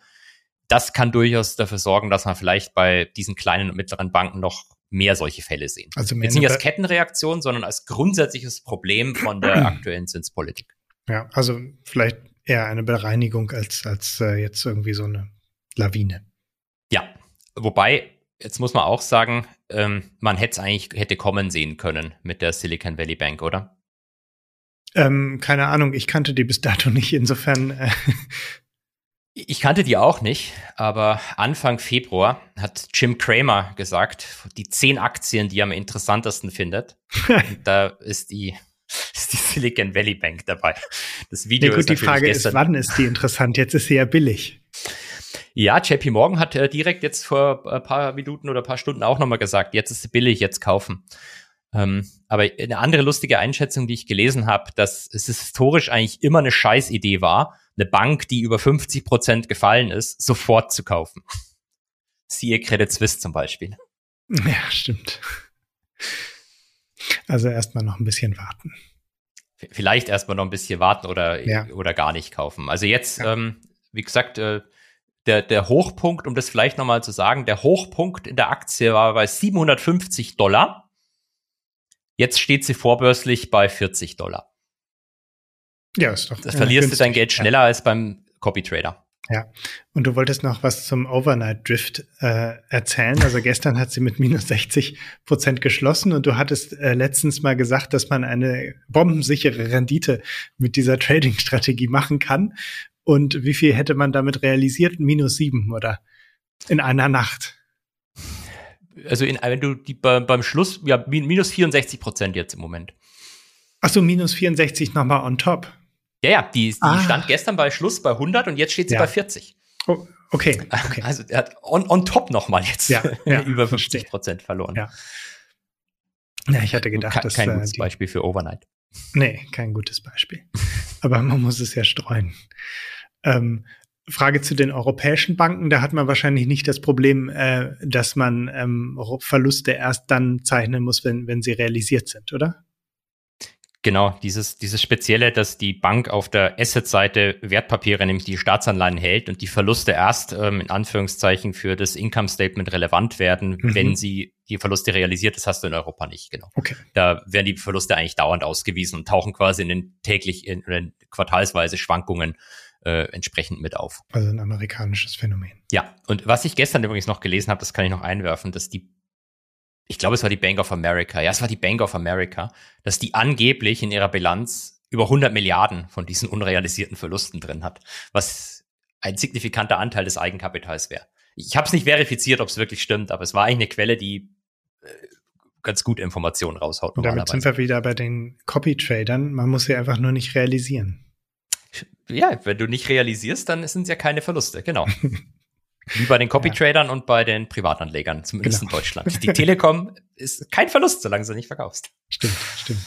das kann durchaus dafür sorgen, dass man vielleicht bei diesen kleinen und mittleren Banken noch mehr solche Fälle sehen. Also Jetzt nicht als Kettenreaktion, sondern als grundsätzliches Problem von der (clears throat) aktuellen Zinspolitik. Ja, also vielleicht eher eine Bereinigung als, als äh, jetzt irgendwie so eine Lawine. Ja, wobei, jetzt muss man auch sagen, ähm, man hätte es eigentlich hätte kommen sehen können mit der Silicon Valley Bank, oder? Ähm, keine Ahnung, ich kannte die bis dato nicht. Insofern äh, ich kannte die auch nicht, aber Anfang Februar hat Jim Cramer gesagt, die zehn Aktien, die er am interessantesten findet. (laughs) da ist die, (laughs) ist die Silicon Valley Bank dabei. Das Video ja, gut, ist die Frage ist, wann ist die interessant? Jetzt ist sie ja billig. Ja, JP Morgan hat äh, direkt jetzt vor ein paar Minuten oder ein paar Stunden auch nochmal gesagt, jetzt ist sie billig, jetzt kaufen. Ähm, aber eine andere lustige Einschätzung, die ich gelesen habe, dass es historisch eigentlich immer eine Scheißidee war, eine Bank, die über 50 Prozent gefallen ist, sofort zu kaufen. Siehe Credit Suisse zum Beispiel. Ja, stimmt. Also erstmal noch ein bisschen warten. Vielleicht erstmal noch ein bisschen warten oder, ja. oder gar nicht kaufen. Also jetzt, ja. ähm, wie gesagt, äh, der, der Hochpunkt, um das vielleicht nochmal zu sagen, der Hochpunkt in der Aktie war bei 750 Dollar. Jetzt steht sie vorbörslich bei 40 Dollar. Ja, ist doch. Das verlierst du dein Geld schneller ja. als beim Copy Trader. Ja, und du wolltest noch was zum Overnight Drift äh, erzählen. Also gestern hat sie mit minus 60 Prozent geschlossen und du hattest äh, letztens mal gesagt, dass man eine bombensichere Rendite mit dieser Trading-Strategie machen kann. Und wie viel hätte man damit realisiert? Minus sieben oder in einer Nacht? Also in, wenn du die, beim Schluss, ja, minus 64 Prozent jetzt im Moment. Ach so, minus 64 nochmal on top. Ja, ja, die, die ah. stand gestern bei Schluss bei 100 und jetzt steht sie ja. bei 40. Oh, okay, okay. (laughs) Also er hat on, on top nochmal jetzt ja, (laughs) ja, über 50 Prozent verloren. Ja. ja, ich hatte gedacht, Ke dass kein äh, gutes Beispiel für Overnight. Nee, kein gutes Beispiel. Aber man muss es ja streuen. Ähm, Frage zu den europäischen Banken, da hat man wahrscheinlich nicht das Problem, äh, dass man ähm, Verluste erst dann zeichnen muss, wenn, wenn sie realisiert sind, oder? Genau, dieses, dieses Spezielle, dass die Bank auf der Asset-Seite Wertpapiere, nämlich die Staatsanleihen hält und die Verluste erst ähm, in Anführungszeichen für das Income Statement relevant werden, mhm. wenn sie die Verluste realisiert, das hast du in Europa nicht, genau. Okay. Da werden die Verluste eigentlich dauernd ausgewiesen und tauchen quasi in den täglich, in, in quartalsweise Schwankungen äh, entsprechend mit auf. Also ein amerikanisches Phänomen. Ja, und was ich gestern übrigens noch gelesen habe, das kann ich noch einwerfen, dass die ich glaube, es war die Bank of America. Ja, es war die Bank of America, dass die angeblich in ihrer Bilanz über 100 Milliarden von diesen unrealisierten Verlusten drin hat, was ein signifikanter Anteil des Eigenkapitals wäre. Ich habe es nicht verifiziert, ob es wirklich stimmt, aber es war eigentlich eine Quelle, die äh, ganz gut Informationen raushaut. Und damit sind wir wieder bei den Copy-Tradern. Man muss sie einfach nur nicht realisieren. Ja, wenn du nicht realisierst, dann sind es ja keine Verluste, genau. (laughs) Wie bei den Copy-Tradern ja. und bei den Privatanlegern, zumindest genau. in Deutschland. (laughs) Die Telekom ist kein Verlust, solange sie nicht verkaufst. Stimmt, stimmt.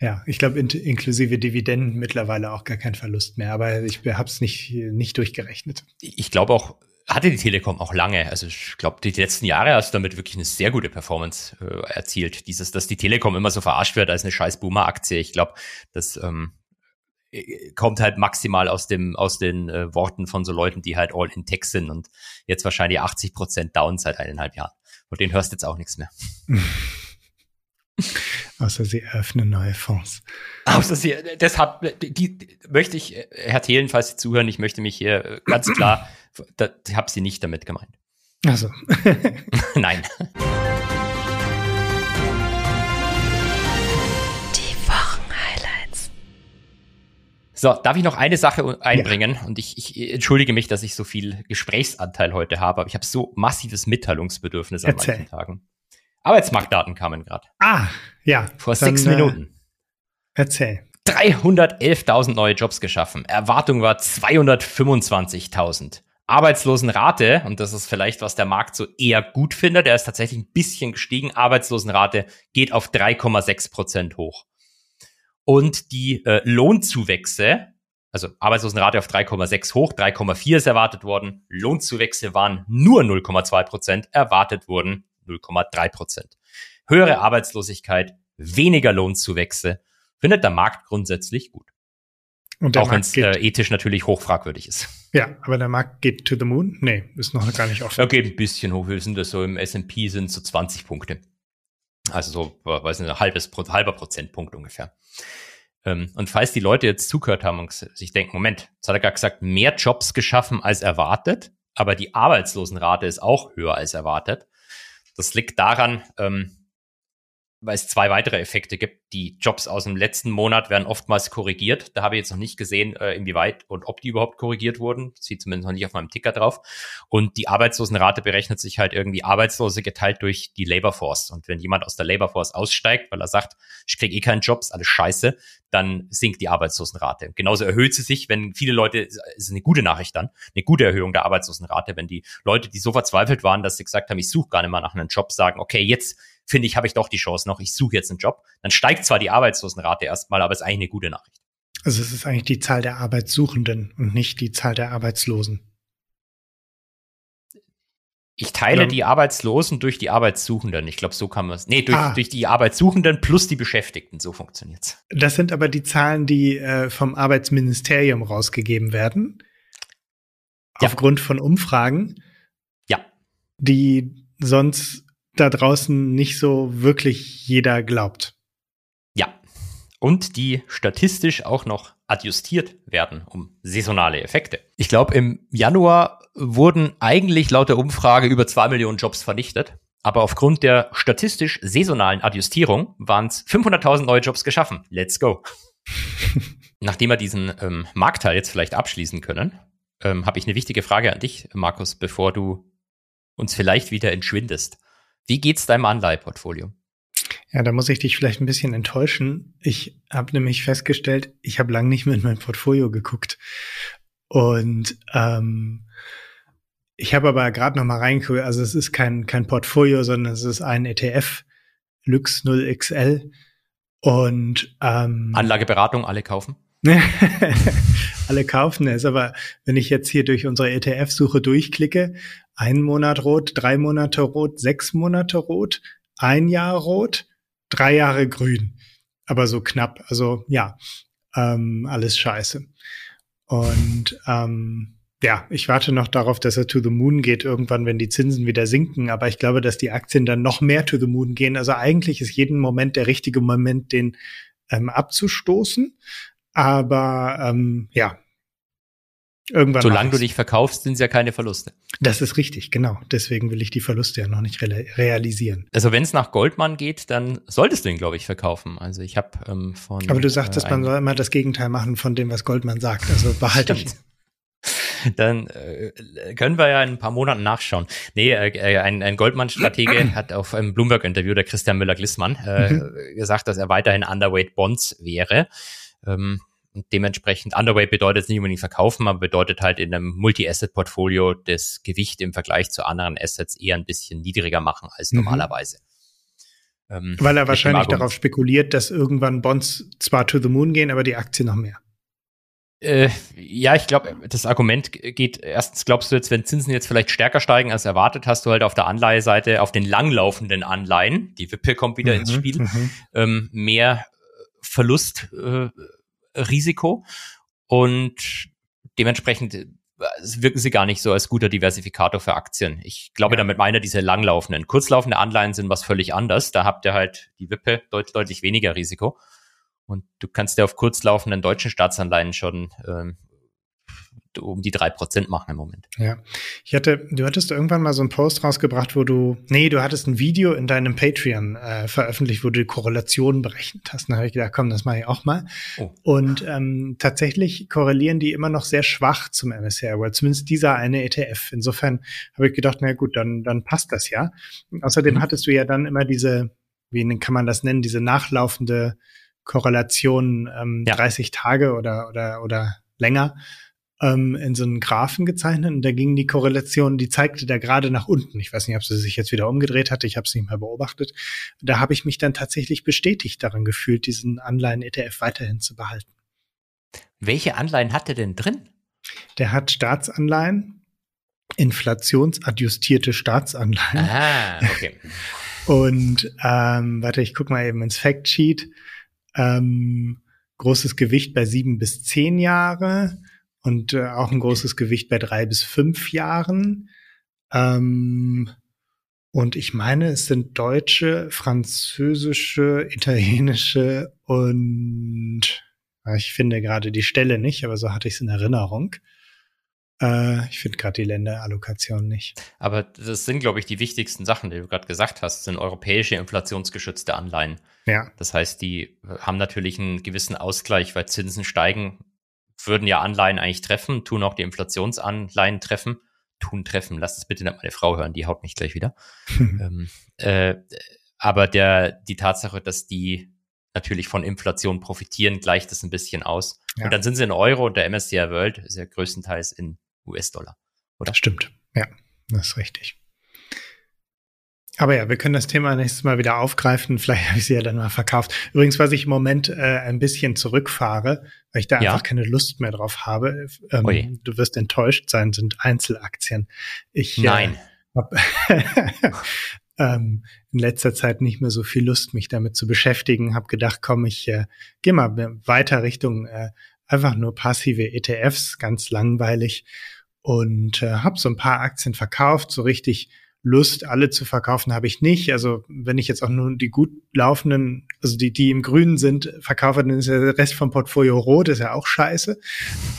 Ja, ich glaube, in, inklusive Dividenden mittlerweile auch gar kein Verlust mehr, aber ich habe es nicht, nicht durchgerechnet. Ich glaube auch, hatte die Telekom auch lange. Also ich glaube, die letzten Jahre hast du damit wirklich eine sehr gute Performance äh, erzielt. Dieses, dass die Telekom immer so verarscht wird als eine scheiß Boomer-Aktie. Ich glaube, das ähm, äh, kommt halt maximal aus dem aus den äh, Worten von so Leuten, die halt all in Tech sind und jetzt wahrscheinlich 80 Prozent down seit eineinhalb Jahren. Und den hörst jetzt auch nichts mehr. (laughs) Außer sie öffnen neue Fonds. Außer sie, deshalb, die, die möchte ich, äh, Herr Thelen, falls Sie zuhören, ich möchte mich hier äh, ganz (clears throat) klar, da, ich habe Sie nicht damit gemeint. Also. (laughs) (laughs) Nein. So, darf ich noch eine Sache einbringen? Ja. Und ich, ich entschuldige mich, dass ich so viel Gesprächsanteil heute habe, aber ich habe so massives Mitteilungsbedürfnis an Erzähl. manchen Tagen. Arbeitsmarktdaten kamen gerade. Ah, ja. Vor Dann, sechs Minuten. Äh, erzähl. 311.000 neue Jobs geschaffen. Erwartung war 225.000. Arbeitslosenrate, und das ist vielleicht, was der Markt so eher gut findet, der ist tatsächlich ein bisschen gestiegen. Arbeitslosenrate geht auf 3,6 Prozent hoch und die äh, Lohnzuwächse, also Arbeitslosenrate auf 3,6 hoch, 3,4 ist erwartet worden, Lohnzuwächse waren nur 0,2 Prozent, erwartet wurden 0,3 Prozent. Höhere Arbeitslosigkeit, weniger Lohnzuwächse, findet der Markt grundsätzlich gut. Und Auch wenn es äh, ethisch natürlich hochfragwürdig ist. Ja, aber der Markt geht to the moon? Nee, ist noch gar nicht offen. Er geht ein bisschen hoch. Wir sind das so im S&P sind so 20 Punkte. Also so, weiß nicht, ein halbes, halber Prozentpunkt ungefähr. Ähm, und falls die Leute jetzt zugehört haben und sich denken, Moment, jetzt hat er gerade gesagt, mehr Jobs geschaffen als erwartet, aber die Arbeitslosenrate ist auch höher als erwartet. Das liegt daran, ähm, weil es zwei weitere Effekte gibt. Die Jobs aus dem letzten Monat werden oftmals korrigiert. Da habe ich jetzt noch nicht gesehen, äh, inwieweit und ob die überhaupt korrigiert wurden. Das sieht zumindest noch nicht auf meinem Ticker drauf. Und die Arbeitslosenrate berechnet sich halt irgendwie Arbeitslose geteilt durch die Labor Force. Und wenn jemand aus der Labor Force aussteigt, weil er sagt, ich kriege eh keinen Job, alles scheiße, dann sinkt die Arbeitslosenrate. Genauso erhöht sie sich, wenn viele Leute, ist eine gute Nachricht dann, eine gute Erhöhung der Arbeitslosenrate, wenn die Leute, die so verzweifelt waren, dass sie gesagt haben, ich suche gar nicht mal nach einem Job, sagen, okay, jetzt finde ich, habe ich doch die Chance noch, ich suche jetzt einen Job. Dann steigt zwar die Arbeitslosenrate erstmal, aber es ist eigentlich eine gute Nachricht. Also es ist eigentlich die Zahl der Arbeitssuchenden und nicht die Zahl der Arbeitslosen. Ich teile ja. die Arbeitslosen durch die Arbeitssuchenden. Ich glaube, so kann man es. Nee, durch, ah. durch die Arbeitssuchenden plus die Beschäftigten. So funktioniert's. Das sind aber die Zahlen, die äh, vom Arbeitsministerium rausgegeben werden. Ja. Aufgrund von Umfragen. Ja. Die sonst da draußen nicht so wirklich jeder glaubt. Ja. Und die statistisch auch noch adjustiert werden, um saisonale Effekte. Ich glaube, im Januar wurden eigentlich laut der Umfrage über zwei Millionen Jobs vernichtet. Aber aufgrund der statistisch saisonalen Adjustierung waren es 500.000 neue Jobs geschaffen. Let's go. (laughs) Nachdem wir diesen ähm, Marktteil jetzt vielleicht abschließen können, ähm, habe ich eine wichtige Frage an dich, Markus, bevor du uns vielleicht wieder entschwindest. Wie geht's deinem Anleiheportfolio? Ja, da muss ich dich vielleicht ein bisschen enttäuschen. Ich habe nämlich festgestellt, ich habe lange nicht mehr in mein Portfolio geguckt. Und ähm, ich habe aber gerade noch mal reingeguckt, also es ist kein, kein Portfolio, sondern es ist ein ETF, Lux 0XL. Und ähm, Anlageberatung, alle kaufen? (laughs) alle kaufen es, aber wenn ich jetzt hier durch unsere ETF-Suche durchklicke, ein Monat rot, drei Monate rot, sechs Monate rot, ein Jahr rot, drei Jahre grün. Aber so knapp. Also ja, ähm, alles scheiße. Und ähm, ja, ich warte noch darauf, dass er to the moon geht, irgendwann, wenn die Zinsen wieder sinken. Aber ich glaube, dass die Aktien dann noch mehr to the moon gehen. Also eigentlich ist jeden Moment der richtige Moment, den ähm, abzustoßen. Aber ähm, ja, Irgendwann Solange du dich verkaufst, sind es ja keine Verluste. Das ist richtig, genau. Deswegen will ich die Verluste ja noch nicht realisieren. Also wenn es nach Goldman geht, dann solltest du ihn, glaube ich, verkaufen. Also ich habe ähm, von. Aber du sagst, äh, dass man soll immer das Gegenteil machen von dem, was Goldman sagt. Also behalte ich. Dann äh, können wir ja in ein paar Monaten nachschauen. Nee, äh, äh ein, ein Goldman-Stratege (clears throat) hat auf einem Bloomberg-Interview, der Christian Müller-Glissmann, äh, mhm. gesagt, dass er weiterhin Underweight Bonds wäre. Ähm, dementsprechend Underweight bedeutet nicht unbedingt verkaufen, aber bedeutet halt in einem Multi-Asset-Portfolio das Gewicht im Vergleich zu anderen Assets eher ein bisschen niedriger machen als mhm. normalerweise. Ähm, Weil er wahrscheinlich darauf spekuliert, dass irgendwann Bonds zwar to the moon gehen, aber die Aktie noch mehr. Äh, ja, ich glaube, das Argument geht, erstens glaubst du jetzt, wenn Zinsen jetzt vielleicht stärker steigen als erwartet, hast du halt auf der Anleiheseite, auf den langlaufenden Anleihen, die Wippe kommt wieder mhm, ins Spiel, mhm. ähm, mehr Verlust äh, Risiko und dementsprechend äh, wirken sie gar nicht so als guter Diversifikator für Aktien. Ich glaube, ja. damit meine diese langlaufenden. Kurzlaufende Anleihen sind was völlig anders. Da habt ihr halt die Wippe deut deutlich weniger Risiko. Und du kannst ja auf kurzlaufenden deutschen Staatsanleihen schon ähm, um die drei Prozent machen im Moment. Ja. Ich hatte, du hattest irgendwann mal so einen Post rausgebracht, wo du, nee, du hattest ein Video in deinem Patreon äh, veröffentlicht, wo du die Korrelationen berechnet hast. Dann habe ich gedacht, komm, das mache ich auch mal. Oh. Und ähm, tatsächlich korrelieren die immer noch sehr schwach zum MSCI World, zumindest dieser eine ETF. Insofern habe ich gedacht, na gut, dann, dann passt das ja. Außerdem mhm. hattest du ja dann immer diese, wie kann man das nennen, diese nachlaufende Korrelation ähm, ja. 30 Tage oder, oder, oder länger ähm, in so einen Graphen gezeichnet und da ging die Korrelation, die zeigte da gerade nach unten. Ich weiß nicht, ob sie sich jetzt wieder umgedreht hatte, ich habe es nicht mehr beobachtet. Da habe ich mich dann tatsächlich bestätigt daran gefühlt, diesen Anleihen-ETF weiterhin zu behalten. Welche Anleihen hat er denn drin? Der hat Staatsanleihen, inflationsadjustierte Staatsanleihen. Ah, okay. (laughs) Und ähm, warte, ich guck mal eben ins Factsheet. Ähm, großes Gewicht bei sieben bis zehn Jahre und äh, auch ein großes Gewicht bei drei bis fünf Jahren. Ähm, und ich meine, es sind deutsche, französische, italienische und ich finde gerade die Stelle nicht, aber so hatte ich es in Erinnerung. Äh, ich finde gerade die Länderallokation nicht. Aber das sind, glaube ich, die wichtigsten Sachen, die du gerade gesagt hast, sind europäische inflationsgeschützte Anleihen. Ja. Das heißt, die haben natürlich einen gewissen Ausgleich, weil Zinsen steigen würden ja Anleihen eigentlich treffen, tun auch die Inflationsanleihen treffen. Tun treffen, lasst es bitte nicht meine Frau hören, die haut mich gleich wieder. (laughs) ähm, äh, aber der, die Tatsache, dass die natürlich von Inflation profitieren, gleicht das ein bisschen aus. Ja. Und dann sind sie in Euro und der MSCI World ist ja größtenteils in US-Dollar. Oder? Stimmt, ja, das ist richtig. Aber ja, wir können das Thema nächstes Mal wieder aufgreifen. Vielleicht habe ich sie ja dann mal verkauft. Übrigens, was ich im Moment äh, ein bisschen zurückfahre, weil ich da ja. einfach keine Lust mehr drauf habe. Ähm, du wirst enttäuscht sein, sind Einzelaktien. Ich äh, Nein. Äh, habe (laughs) ähm, in letzter Zeit nicht mehr so viel Lust, mich damit zu beschäftigen. Habe gedacht, komm, ich äh, gehe mal weiter Richtung äh, einfach nur passive ETFs, ganz langweilig. Und äh, habe so ein paar Aktien verkauft, so richtig Lust, alle zu verkaufen, habe ich nicht. Also wenn ich jetzt auch nur die gut laufenden, also die, die im Grünen sind, verkaufe, dann ist der Rest vom Portfolio rot, ist ja auch scheiße.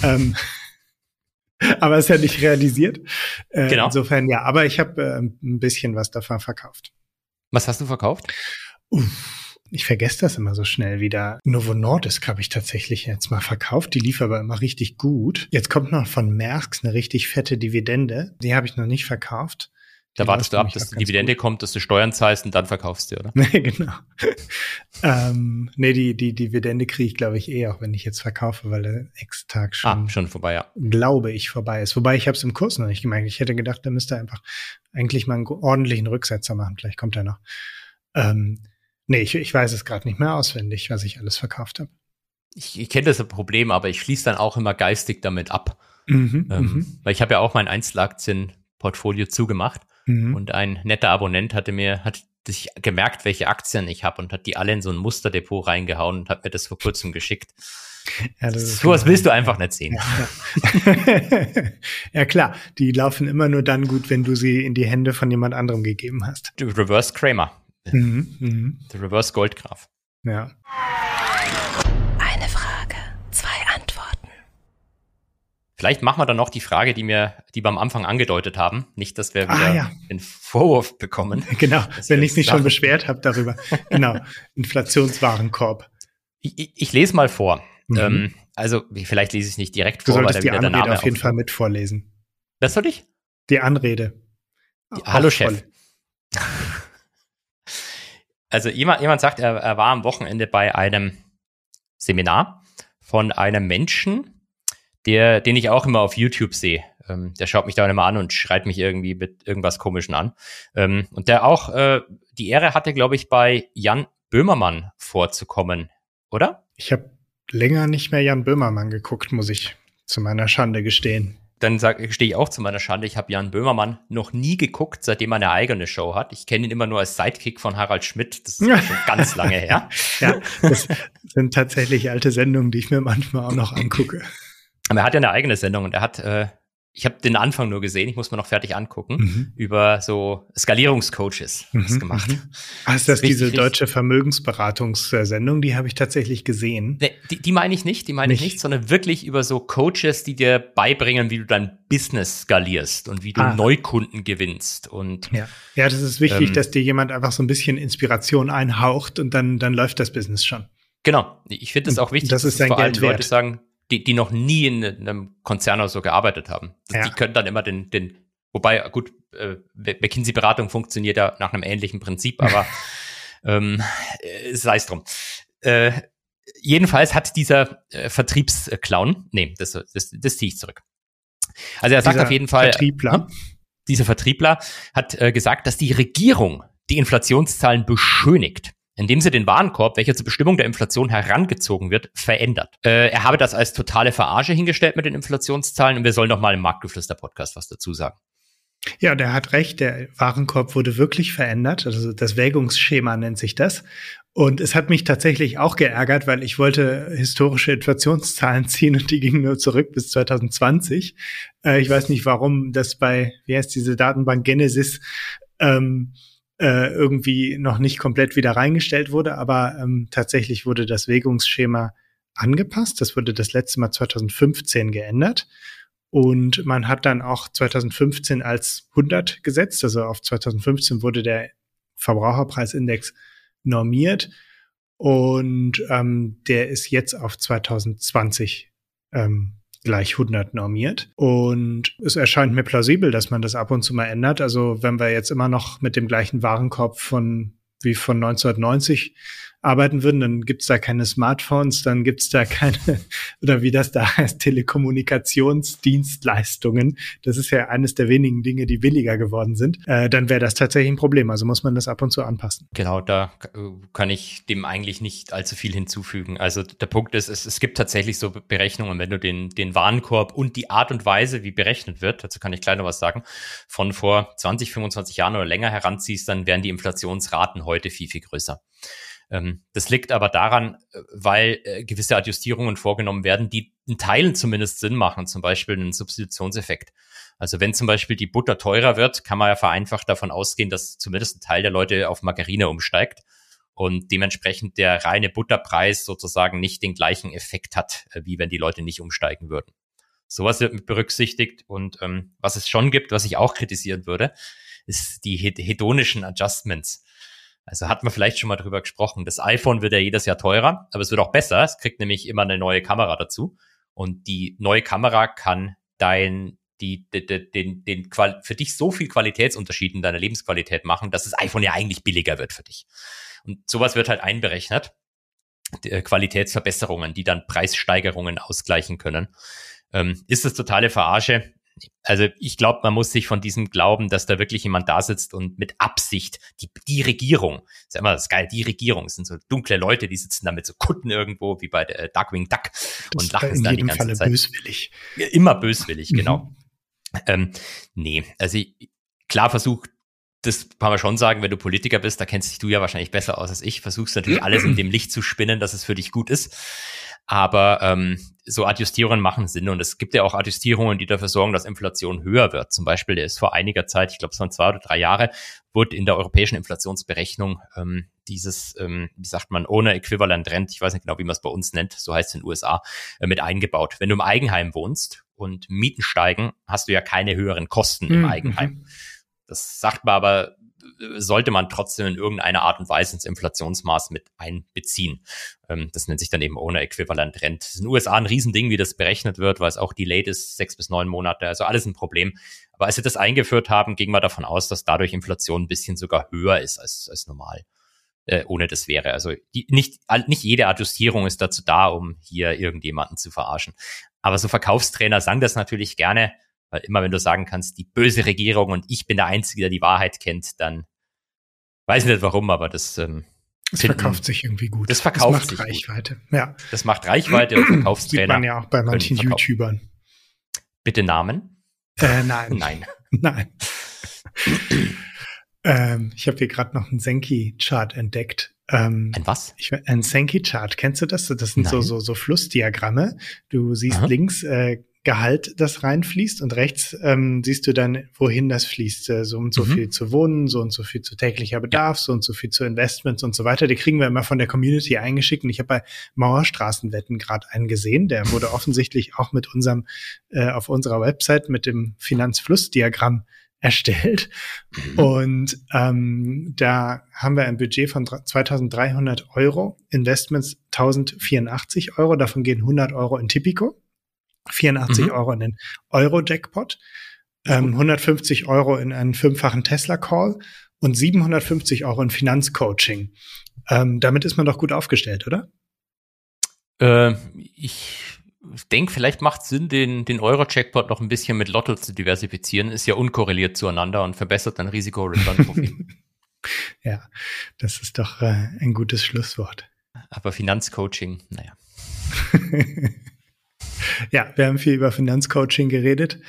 ähm, (laughs) aber ist ja nicht realisiert. Äh, genau. Insofern ja, aber ich habe äh, ein bisschen was davon verkauft. Was hast du verkauft? Uff, ich vergesse das immer so schnell wieder. Novo Nordisk habe ich tatsächlich jetzt mal verkauft. Die lief aber immer richtig gut. Jetzt kommt noch von Maersk eine richtig fette Dividende. Die habe ich noch nicht verkauft. Da wartest du ab, dass die Dividende gut. kommt, dass du Steuern zahlst und dann verkaufst du, oder? (laughs) Nee, genau. (laughs) ähm, nee, die, die Dividende kriege ich, glaube ich, eh, auch wenn ich jetzt verkaufe, weil der Ex-Tag schon, ah, schon vorbei, ja. glaube ich, vorbei ist. Wobei ich habe es im Kurs noch nicht gemerkt. Ich hätte gedacht, da müsste einfach eigentlich mal einen ordentlichen Rücksetzer machen. Vielleicht kommt er noch. Ähm, nee, ich, ich weiß es gerade nicht mehr auswendig, was ich alles verkauft habe. Ich, ich kenne das Problem, aber ich schließe dann auch immer geistig damit ab. Mhm, ähm, mhm. weil ich habe ja auch mein Einzelaktienportfolio zugemacht mhm. und ein netter Abonnent hatte mir, hat sich gemerkt, welche Aktien ich habe und hat die alle in so ein Musterdepot reingehauen und hat mir das vor kurzem geschickt. Ja, so was willst du einfach nicht sehen. Ja. (laughs) ja. klar, die laufen immer nur dann gut, wenn du sie in die Hände von jemand anderem gegeben hast. Reverse Kramer. Mhm, mh. Der Reverse Goldgraf. Ja. Eine Frage, zwei Antworten. Vielleicht machen wir dann noch die Frage, die wir, die wir am Anfang angedeutet haben. Nicht, dass wir ah, wieder ja. den Vorwurf bekommen. (laughs) Genau, wenn ich mich schon beschwert habe darüber. genau, (laughs) Inflationswarenkorb. Ich, ich, ich, lese mal vor. Mhm. Ähm, also, vielleicht lese ich es nicht direkt vor, weil da wieder der Name auf jeden Fall mit vorlesen. Was soll ich? Die Anrede. Die, hallo Chef. (laughs) also jemand, jemand sagt, er, er war am Wochenende bei einem Seminar von einem Menschen, der, den ich auch immer auf YouTube sehe. Ähm, der schaut mich da immer an und schreit mich irgendwie mit irgendwas Komischen an. Ähm, und der auch äh, die Ehre hatte, glaube ich, bei Jan Böhmermann vorzukommen, oder? Ich habe länger nicht mehr Jan Böhmermann geguckt, muss ich zu meiner Schande gestehen dann stehe ich auch zu meiner Schande, ich habe Jan Böhmermann noch nie geguckt, seitdem er eine eigene Show hat. Ich kenne ihn immer nur als Sidekick von Harald Schmidt. Das ist (laughs) schon ganz lange her. Ja, das sind tatsächlich alte Sendungen, die ich mir manchmal auch noch angucke. Aber er hat ja eine eigene Sendung und er hat äh, ich habe den Anfang nur gesehen, ich muss mir noch fertig angucken, mhm. über so Skalierungscoaches mhm, gemacht. Mhm. Ah, ist das, das diese richtig, deutsche Vermögensberatungssendung? Die habe ich tatsächlich gesehen. Nee, die, die meine ich nicht, die meine ich nicht, sondern wirklich über so Coaches, die dir beibringen, wie du dein Business skalierst und wie du ah. Neukunden gewinnst. Und ja. ja, das ist wichtig, ähm, dass dir jemand einfach so ein bisschen Inspiration einhaucht und dann, dann läuft das Business schon. Genau. Ich finde es auch wichtig, das ist dass vor allem Leute sagen, die, die noch nie in einem Konzern oder so gearbeitet haben. Ja. Die können dann immer den, den, wobei, gut, äh, McKinsey-Beratung funktioniert ja nach einem ähnlichen Prinzip, (laughs) aber ähm, äh, sei es drum. Äh, jedenfalls hat dieser äh, Vertriebsclown, nee, das, das, das ziehe ich zurück. Also er sagt dieser auf jeden Fall, Vertriebler. Hm, dieser Vertriebler hat äh, gesagt, dass die Regierung die Inflationszahlen beschönigt indem sie den Warenkorb, welcher zur Bestimmung der Inflation herangezogen wird, verändert. Äh, er habe das als totale Verarsche hingestellt mit den Inflationszahlen und wir sollen noch mal im Marktgeflüster-Podcast was dazu sagen. Ja, der hat recht. Der Warenkorb wurde wirklich verändert. Also das Wägungsschema nennt sich das. Und es hat mich tatsächlich auch geärgert, weil ich wollte historische Inflationszahlen (laughs) ziehen und die gingen nur zurück bis 2020. Äh, ich weiß nicht, warum das bei, wie heißt diese Datenbank Genesis, ähm, äh, irgendwie noch nicht komplett wieder reingestellt wurde, aber ähm, tatsächlich wurde das Wägungsschema angepasst. Das wurde das letzte Mal 2015 geändert. Und man hat dann auch 2015 als 100 gesetzt. Also auf 2015 wurde der Verbraucherpreisindex normiert. Und ähm, der ist jetzt auf 2020 ähm, gleich 100 normiert. Und es erscheint mir plausibel, dass man das ab und zu mal ändert. Also wenn wir jetzt immer noch mit dem gleichen Warenkorb von wie von 1990 arbeiten würden, dann gibt's da keine Smartphones, dann gibt's da keine, (laughs) oder wie das da heißt, Telekommunikationsdienstleistungen. Das ist ja eines der wenigen Dinge, die billiger geworden sind. Äh, dann wäre das tatsächlich ein Problem. Also muss man das ab und zu anpassen. Genau, da kann ich dem eigentlich nicht allzu viel hinzufügen. Also der Punkt ist, es, es gibt tatsächlich so Berechnungen, wenn du den, den Warenkorb und die Art und Weise, wie berechnet wird, dazu kann ich gleich noch was sagen, von vor 20, 25 Jahren oder länger heranziehst, dann wären die Inflationsraten heute viel, viel größer. Ähm, das liegt aber daran, äh, weil äh, gewisse Adjustierungen vorgenommen werden, die in Teilen zumindest Sinn machen, zum Beispiel einen Substitutionseffekt. Also wenn zum Beispiel die Butter teurer wird, kann man ja vereinfacht davon ausgehen, dass zumindest ein Teil der Leute auf Margarine umsteigt und dementsprechend der reine Butterpreis sozusagen nicht den gleichen Effekt hat, äh, wie wenn die Leute nicht umsteigen würden. Sowas wird mit berücksichtigt und ähm, was es schon gibt, was ich auch kritisieren würde, ist die hedonischen Adjustments. Also hat man vielleicht schon mal drüber gesprochen. Das iPhone wird ja jedes Jahr teurer, aber es wird auch besser. Es kriegt nämlich immer eine neue Kamera dazu. Und die neue Kamera kann dein, die, die, die, den, den Qual für dich so viel Qualitätsunterschied in deiner Lebensqualität machen, dass das iPhone ja eigentlich billiger wird für dich. Und sowas wird halt einberechnet. Äh, Qualitätsverbesserungen, die dann Preissteigerungen ausgleichen können. Ähm, ist das totale Verarsche? Also ich glaube, man muss sich von diesem glauben, dass da wirklich jemand da sitzt und mit Absicht die, die Regierung, ist ja immer das geil, die Regierung, es sind so dunkle Leute, die sitzen da mit so Kutten irgendwo, wie bei der äh, Darkwing Duck und das lachen dann die ganze Falle Zeit. böswillig. Immer böswillig, genau. Mhm. Ähm, nee, also ich, klar versucht das kann man schon sagen, wenn du Politiker bist, da kennst dich du ja wahrscheinlich besser aus als ich, versuchst natürlich alles in dem Licht zu spinnen, dass es für dich gut ist. Aber ähm, so Adjustierungen machen Sinn und es gibt ja auch Adjustierungen, die dafür sorgen, dass Inflation höher wird. Zum Beispiel, der ist vor einiger Zeit, ich glaube es waren zwei oder drei Jahre, wurde in der europäischen Inflationsberechnung ähm, dieses, ähm, wie sagt man, ohne Äquivalent Rent, ich weiß nicht genau, wie man es bei uns nennt, so heißt es in den USA, äh, mit eingebaut. Wenn du im Eigenheim wohnst und Mieten steigen, hast du ja keine höheren Kosten im mhm. Eigenheim. Das sagt man aber sollte man trotzdem in irgendeiner Art und Weise ins Inflationsmaß mit einbeziehen. Ähm, das nennt sich dann eben ohne Äquivalent Rent. Das ist in den USA ein Riesending, wie das berechnet wird, weil es auch delayed ist, sechs bis neun Monate, also alles ein Problem. Aber als sie das eingeführt haben, ging man davon aus, dass dadurch Inflation ein bisschen sogar höher ist als, als normal äh, ohne das wäre. Also die, nicht, nicht jede Adjustierung ist dazu da, um hier irgendjemanden zu verarschen. Aber so Verkaufstrainer sagen das natürlich gerne, weil immer wenn du sagen kannst, die böse Regierung und ich bin der Einzige, der die Wahrheit kennt, dann weiß ich nicht warum, aber das ähm, das verkauft sich irgendwie gut. Das verkauft das macht Reichweite. Gut. Ja. Das macht Reichweite und (clears throat) Verkaufstrainer. Sieht man ja auch bei manchen YouTubern. Bitte Namen? Äh, nein. (laughs) Nein. (laughs) Nein. ähm, ich habe hier gerade noch einen Senki-Chart entdeckt. Ähm, ein was? Ich, ein Senki-Chart. Kennst du das? Das sind so, so, so Flussdiagramme. Du siehst Aha. links äh, Gehalt, das reinfließt und rechts ähm, siehst du dann, wohin das fließt. Äh, so und so mhm. viel zu Wohnen, so und so viel zu täglicher Bedarf, ja. so und so viel zu Investments und so weiter. Die kriegen wir immer von der Community eingeschickt und ich habe bei Mauerstraßenwetten gerade einen gesehen, der wurde (laughs) offensichtlich auch mit unserem äh, auf unserer Website mit dem Finanzflussdiagramm erstellt. Mhm. Und ähm, da haben wir ein Budget von 2300 Euro, Investments 1084 Euro, davon gehen 100 Euro in Tipico. 84 mhm. Euro in den Euro-Jackpot, ähm, 150 Euro in einen fünffachen Tesla-Call und 750 Euro in Finanzcoaching. Ähm, damit ist man doch gut aufgestellt, oder? Äh, ich denke, vielleicht macht es Sinn, den, den Euro-Jackpot noch ein bisschen mit Lotto zu diversifizieren. Ist ja unkorreliert zueinander und verbessert dein Risiko-Return-Profil. (laughs) ja, das ist doch äh, ein gutes Schlusswort. Aber Finanzcoaching, naja. (laughs) Ja, wir haben viel über Finanzcoaching geredet.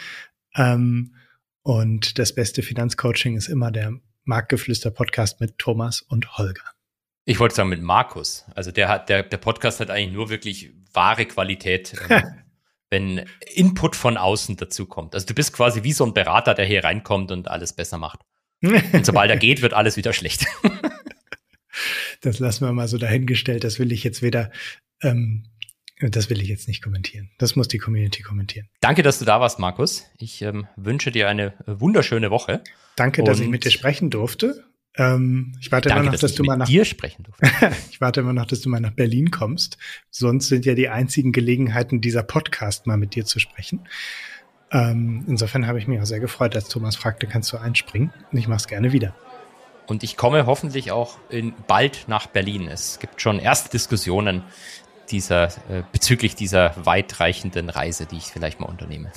Ähm, und das beste Finanzcoaching ist immer der Marktgeflüster-Podcast mit Thomas und Holger. Ich wollte sagen mit Markus. Also der hat, der, der Podcast hat eigentlich nur wirklich wahre Qualität, ähm, (laughs) wenn Input von außen dazu kommt. Also du bist quasi wie so ein Berater, der hier reinkommt und alles besser macht. Und sobald er geht, wird alles wieder schlecht. (laughs) das lassen wir mal so dahingestellt. Das will ich jetzt weder ähm, das will ich jetzt nicht kommentieren. Das muss die Community kommentieren. Danke, dass du da warst, Markus. Ich ähm, wünsche dir eine wunderschöne Woche. Danke, dass ich mit dir sprechen durfte. Ähm, ich warte Danke, immer noch, dass, dass du mal nach dir sprechen durfte. (laughs) ich warte immer noch, dass du mal nach Berlin kommst. Sonst sind ja die einzigen Gelegenheiten, dieser Podcast mal mit dir zu sprechen. Ähm, insofern habe ich mich auch sehr gefreut, als Thomas fragte, kannst du einspringen? Und ich mache es gerne wieder. Und ich komme hoffentlich auch in, bald nach Berlin. Es gibt schon erste Diskussionen dieser, äh, bezüglich dieser weitreichenden Reise, die ich vielleicht mal unternehme.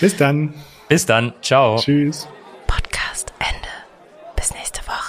Bis dann. Bis dann. Ciao. Tschüss. Podcast Ende. Bis nächste Woche.